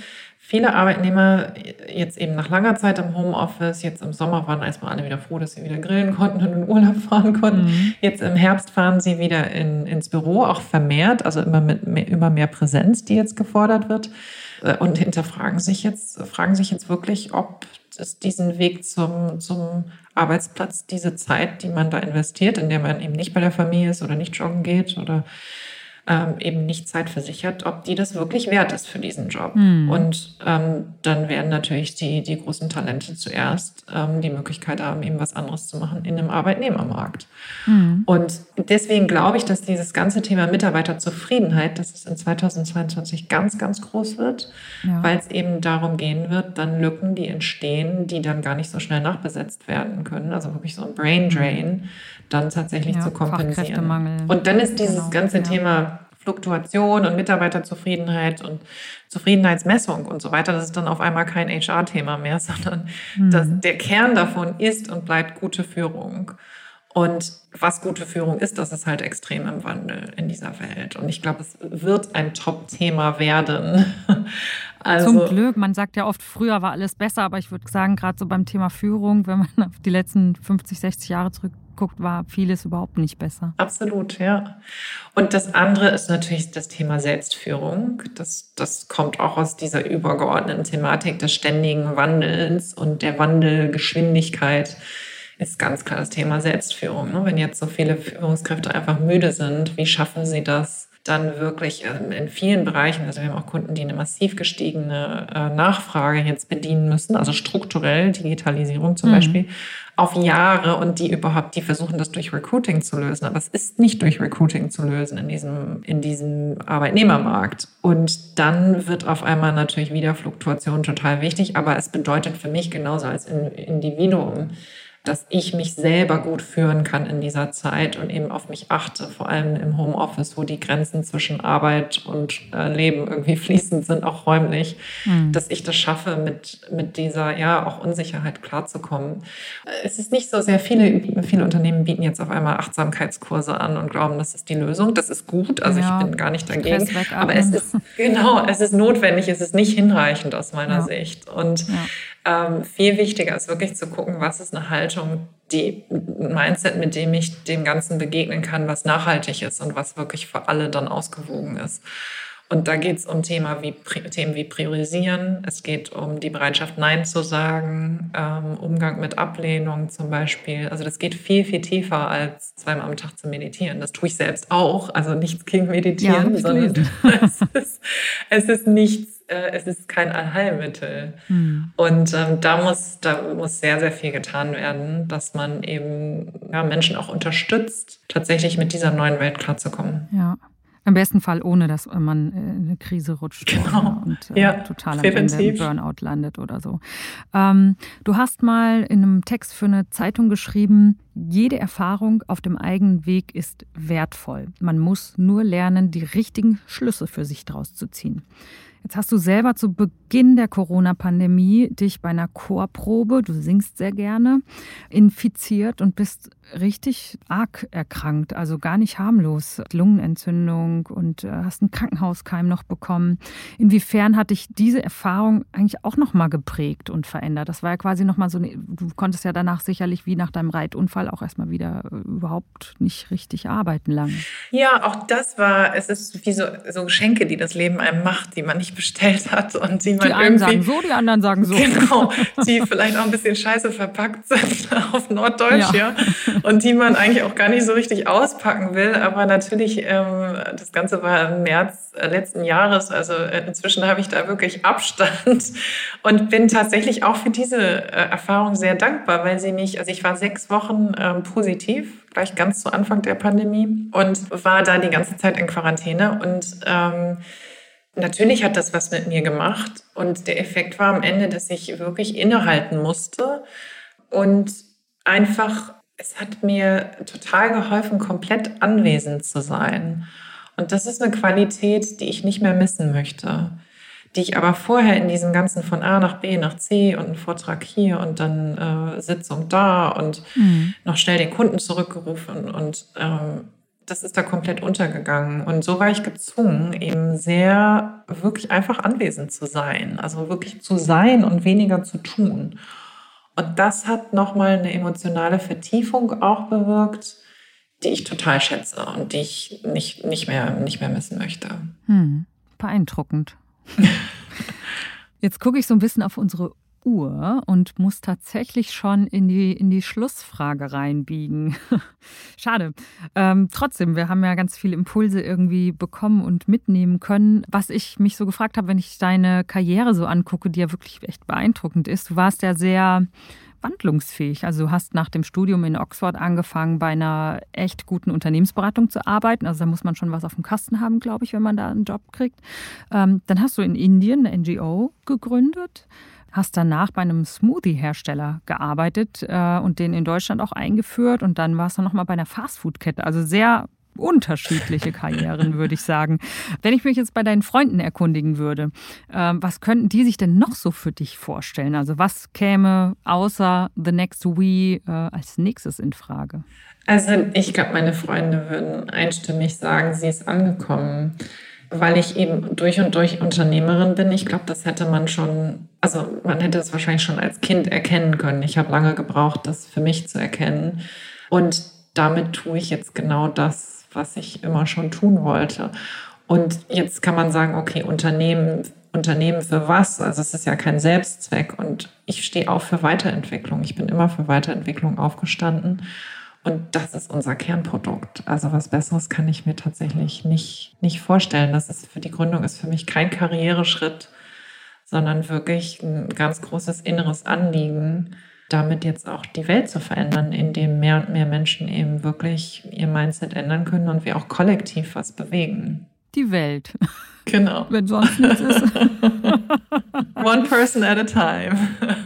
viele Arbeitnehmer jetzt eben nach langer Zeit im Homeoffice, jetzt im Sommer waren erstmal alle wieder froh, dass sie wieder grillen konnten und in Urlaub [LAUGHS] fahren konnten. Mhm. Jetzt im Herbst fahren sie wieder in, ins Büro, auch vermehrt, also immer mit mehr, immer mehr Präsenz, die jetzt gefordert wird. Äh, und hinterfragen sich jetzt, fragen sich jetzt wirklich, ob es diesen Weg zum, zum Arbeitsplatz, diese Zeit, die man da investiert, in der man eben nicht bei der Familie ist oder nicht joggen geht oder ähm, eben nicht zeitversichert, ob die das wirklich wert ist für diesen Job. Mhm. Und ähm, dann werden natürlich die, die großen Talente zuerst ähm, die Möglichkeit haben, eben was anderes zu machen in einem Arbeitnehmermarkt. Mhm. Und deswegen glaube ich, dass dieses ganze Thema Mitarbeiterzufriedenheit, dass es in 2022 ganz, ganz groß wird, ja. weil es eben darum gehen wird, dann Lücken, die entstehen, die dann gar nicht so schnell nachbesetzt werden können. Also wirklich so ein Brain Drain dann tatsächlich ja, zu kompensieren. Und dann ist dieses genau, ganze ja. Thema Fluktuation und Mitarbeiterzufriedenheit und Zufriedenheitsmessung und so weiter, das ist dann auf einmal kein HR-Thema mehr, [LAUGHS] sondern mhm. das, der Kern davon ist und bleibt gute Führung. Und was gute Führung ist, das ist halt extrem im Wandel in dieser Welt. Und ich glaube, es wird ein Top-Thema werden. [LAUGHS] Also, Zum Glück, man sagt ja oft, früher war alles besser, aber ich würde sagen, gerade so beim Thema Führung, wenn man auf die letzten 50, 60 Jahre zurückguckt, war vieles überhaupt nicht besser. Absolut, ja. Und das andere ist natürlich das Thema Selbstführung. Das, das kommt auch aus dieser übergeordneten Thematik des ständigen Wandels und der Wandelgeschwindigkeit ist ganz klar das Thema Selbstführung. Ne? Wenn jetzt so viele Führungskräfte einfach müde sind, wie schaffen sie das, dann wirklich ähm, in vielen Bereichen, also wir haben auch Kunden, die eine massiv gestiegene äh, Nachfrage jetzt bedienen müssen, also strukturell Digitalisierung zum mhm. Beispiel, auf Jahre und die überhaupt, die versuchen das durch Recruiting zu lösen. Aber es ist nicht durch Recruiting zu lösen in diesem, in diesem Arbeitnehmermarkt. Und dann wird auf einmal natürlich wieder Fluktuation total wichtig. Aber es bedeutet für mich genauso als Individuum, dass ich mich selber gut führen kann in dieser Zeit und eben auf mich achte, vor allem im Homeoffice, wo die Grenzen zwischen Arbeit und äh, Leben irgendwie [LAUGHS] fließend sind, auch räumlich, mhm. dass ich das schaffe, mit, mit dieser ja auch Unsicherheit klarzukommen. Es ist nicht so sehr viele, viele Unternehmen bieten jetzt auf einmal Achtsamkeitskurse an und glauben, das ist die Lösung. Das ist gut, also ja, ich bin gar nicht dagegen. Aber es ist, genau, es ist notwendig, es ist nicht hinreichend aus meiner ja. Sicht. Und ja. Ähm, viel wichtiger ist wirklich zu gucken, was ist eine Haltung, die ein Mindset, mit dem ich dem Ganzen begegnen kann, was nachhaltig ist und was wirklich für alle dann ausgewogen ist. Und da geht es um Thema wie, Themen wie Priorisieren. Es geht um die Bereitschaft, Nein zu sagen, ähm, Umgang mit Ablehnung zum Beispiel. Also das geht viel, viel tiefer als zweimal am Tag zu meditieren. Das tue ich selbst auch. Also nichts gegen Meditieren, ja, sondern [LAUGHS] es ist, es ist nichts äh, es ist kein Allheilmittel. Hm. Und ähm, da, muss, da muss sehr, sehr viel getan werden, dass man eben ja, Menschen auch unterstützt, tatsächlich mit dieser neuen Welt klarzukommen. Ja. Im besten Fall, ohne dass man in eine Krise rutscht genau. und äh, ja, total am Ende Burnout landet oder so. Ähm, du hast mal in einem Text für eine Zeitung geschrieben, jede Erfahrung auf dem eigenen Weg ist wertvoll. Man muss nur lernen, die richtigen Schlüsse für sich daraus zu ziehen. Jetzt hast du selber zu Beginn der Corona-Pandemie dich bei einer Chorprobe, du singst sehr gerne, infiziert und bist richtig arg erkrankt, also gar nicht harmlos. Lungenentzündung und äh, hast einen Krankenhauskeim noch bekommen. Inwiefern hat dich diese Erfahrung eigentlich auch nochmal geprägt und verändert? Das war ja quasi nochmal so, du konntest ja danach sicherlich wie nach deinem Reitunfall auch erstmal wieder äh, überhaupt nicht richtig arbeiten lang. Ja, auch das war, es ist wie so, so Geschenke, die das Leben einem macht, die man nicht bestellt hat und die man die einen sagen so, die anderen sagen so. Genau, [LAUGHS] die vielleicht auch ein bisschen scheiße verpackt sind [LAUGHS] auf Norddeutsch, ja. ja. Und die man eigentlich auch gar nicht so richtig auspacken will. Aber natürlich, ähm, das Ganze war im März letzten Jahres, also inzwischen habe ich da wirklich Abstand. Und bin tatsächlich auch für diese äh, Erfahrung sehr dankbar, weil sie mich, also ich war sechs Wochen ähm, positiv, gleich ganz zu Anfang der Pandemie und war da die ganze Zeit in Quarantäne. Und ähm, Natürlich hat das was mit mir gemacht. Und der Effekt war am Ende, dass ich wirklich innehalten musste und einfach, es hat mir total geholfen, komplett anwesend zu sein. Und das ist eine Qualität, die ich nicht mehr missen möchte, die ich aber vorher in diesem ganzen von A nach B nach C und einen Vortrag hier und dann äh, Sitzung da und mhm. noch schnell den Kunden zurückgerufen und ähm, das ist da komplett untergegangen. Und so war ich gezwungen, eben sehr wirklich einfach anwesend zu sein. Also wirklich zu sein und weniger zu tun. Und das hat nochmal eine emotionale Vertiefung auch bewirkt, die ich total schätze und die ich nicht, nicht, mehr, nicht mehr missen möchte. Hm, beeindruckend. [LAUGHS] Jetzt gucke ich so ein bisschen auf unsere Uhr und muss tatsächlich schon in die, in die Schlussfrage reinbiegen. [LAUGHS] Schade. Ähm, trotzdem, wir haben ja ganz viele Impulse irgendwie bekommen und mitnehmen können. Was ich mich so gefragt habe, wenn ich deine Karriere so angucke, die ja wirklich echt beeindruckend ist. Du warst ja sehr wandlungsfähig. Also du hast nach dem Studium in Oxford angefangen, bei einer echt guten Unternehmensberatung zu arbeiten. Also da muss man schon was auf dem Kasten haben, glaube ich, wenn man da einen Job kriegt. Ähm, dann hast du in Indien eine NGO gegründet hast danach bei einem Smoothie-Hersteller gearbeitet äh, und den in Deutschland auch eingeführt und dann warst du nochmal bei einer Fastfood-Kette. Also sehr unterschiedliche Karrieren, würde ich sagen. Wenn ich mich jetzt bei deinen Freunden erkundigen würde, äh, was könnten die sich denn noch so für dich vorstellen? Also was käme außer The Next We äh, als nächstes in Frage? Also ich glaube, meine Freunde würden einstimmig sagen, sie ist angekommen, weil ich eben durch und durch Unternehmerin bin. Ich glaube, das hätte man schon, also man hätte es wahrscheinlich schon als Kind erkennen können. Ich habe lange gebraucht, das für mich zu erkennen. Und damit tue ich jetzt genau das, was ich immer schon tun wollte. Und jetzt kann man sagen, okay, Unternehmen, Unternehmen für was? Also es ist ja kein Selbstzweck und ich stehe auch für Weiterentwicklung. Ich bin immer für Weiterentwicklung aufgestanden. Und das ist unser Kernprodukt. Also was Besseres kann ich mir tatsächlich nicht, nicht vorstellen. Das ist für die Gründung ist für mich kein Karriereschritt, sondern wirklich ein ganz großes inneres Anliegen, damit jetzt auch die Welt zu verändern, indem mehr und mehr Menschen eben wirklich ihr Mindset ändern können und wir auch kollektiv was bewegen. Die Welt. Genau. Wenn sonst nichts ist. [LAUGHS] One person at a time.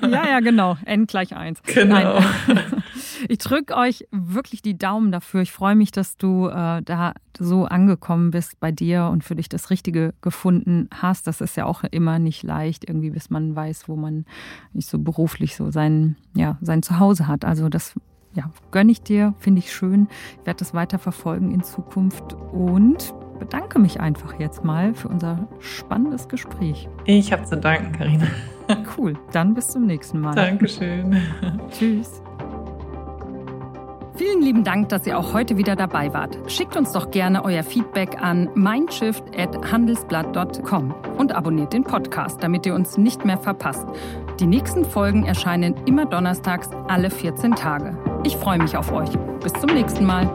Ja, ja, genau. N gleich eins. Genau. Nein. Ich drücke euch wirklich die Daumen dafür. Ich freue mich, dass du äh, da so angekommen bist bei dir und für dich das Richtige gefunden hast. Das ist ja auch immer nicht leicht, irgendwie, bis man weiß, wo man nicht so beruflich so sein, ja, sein Zuhause hat. Also das ja, gönne ich dir, finde ich schön. Ich werde das weiter verfolgen in Zukunft und bedanke mich einfach jetzt mal für unser spannendes Gespräch. Ich habe zu danken, Karina. [LAUGHS] Cool, dann bis zum nächsten Mal. Dankeschön. [LAUGHS] Tschüss. Vielen lieben Dank, dass ihr auch heute wieder dabei wart. Schickt uns doch gerne euer Feedback an mindshift.handelsblatt.com und abonniert den Podcast, damit ihr uns nicht mehr verpasst. Die nächsten Folgen erscheinen immer donnerstags alle 14 Tage. Ich freue mich auf euch. Bis zum nächsten Mal.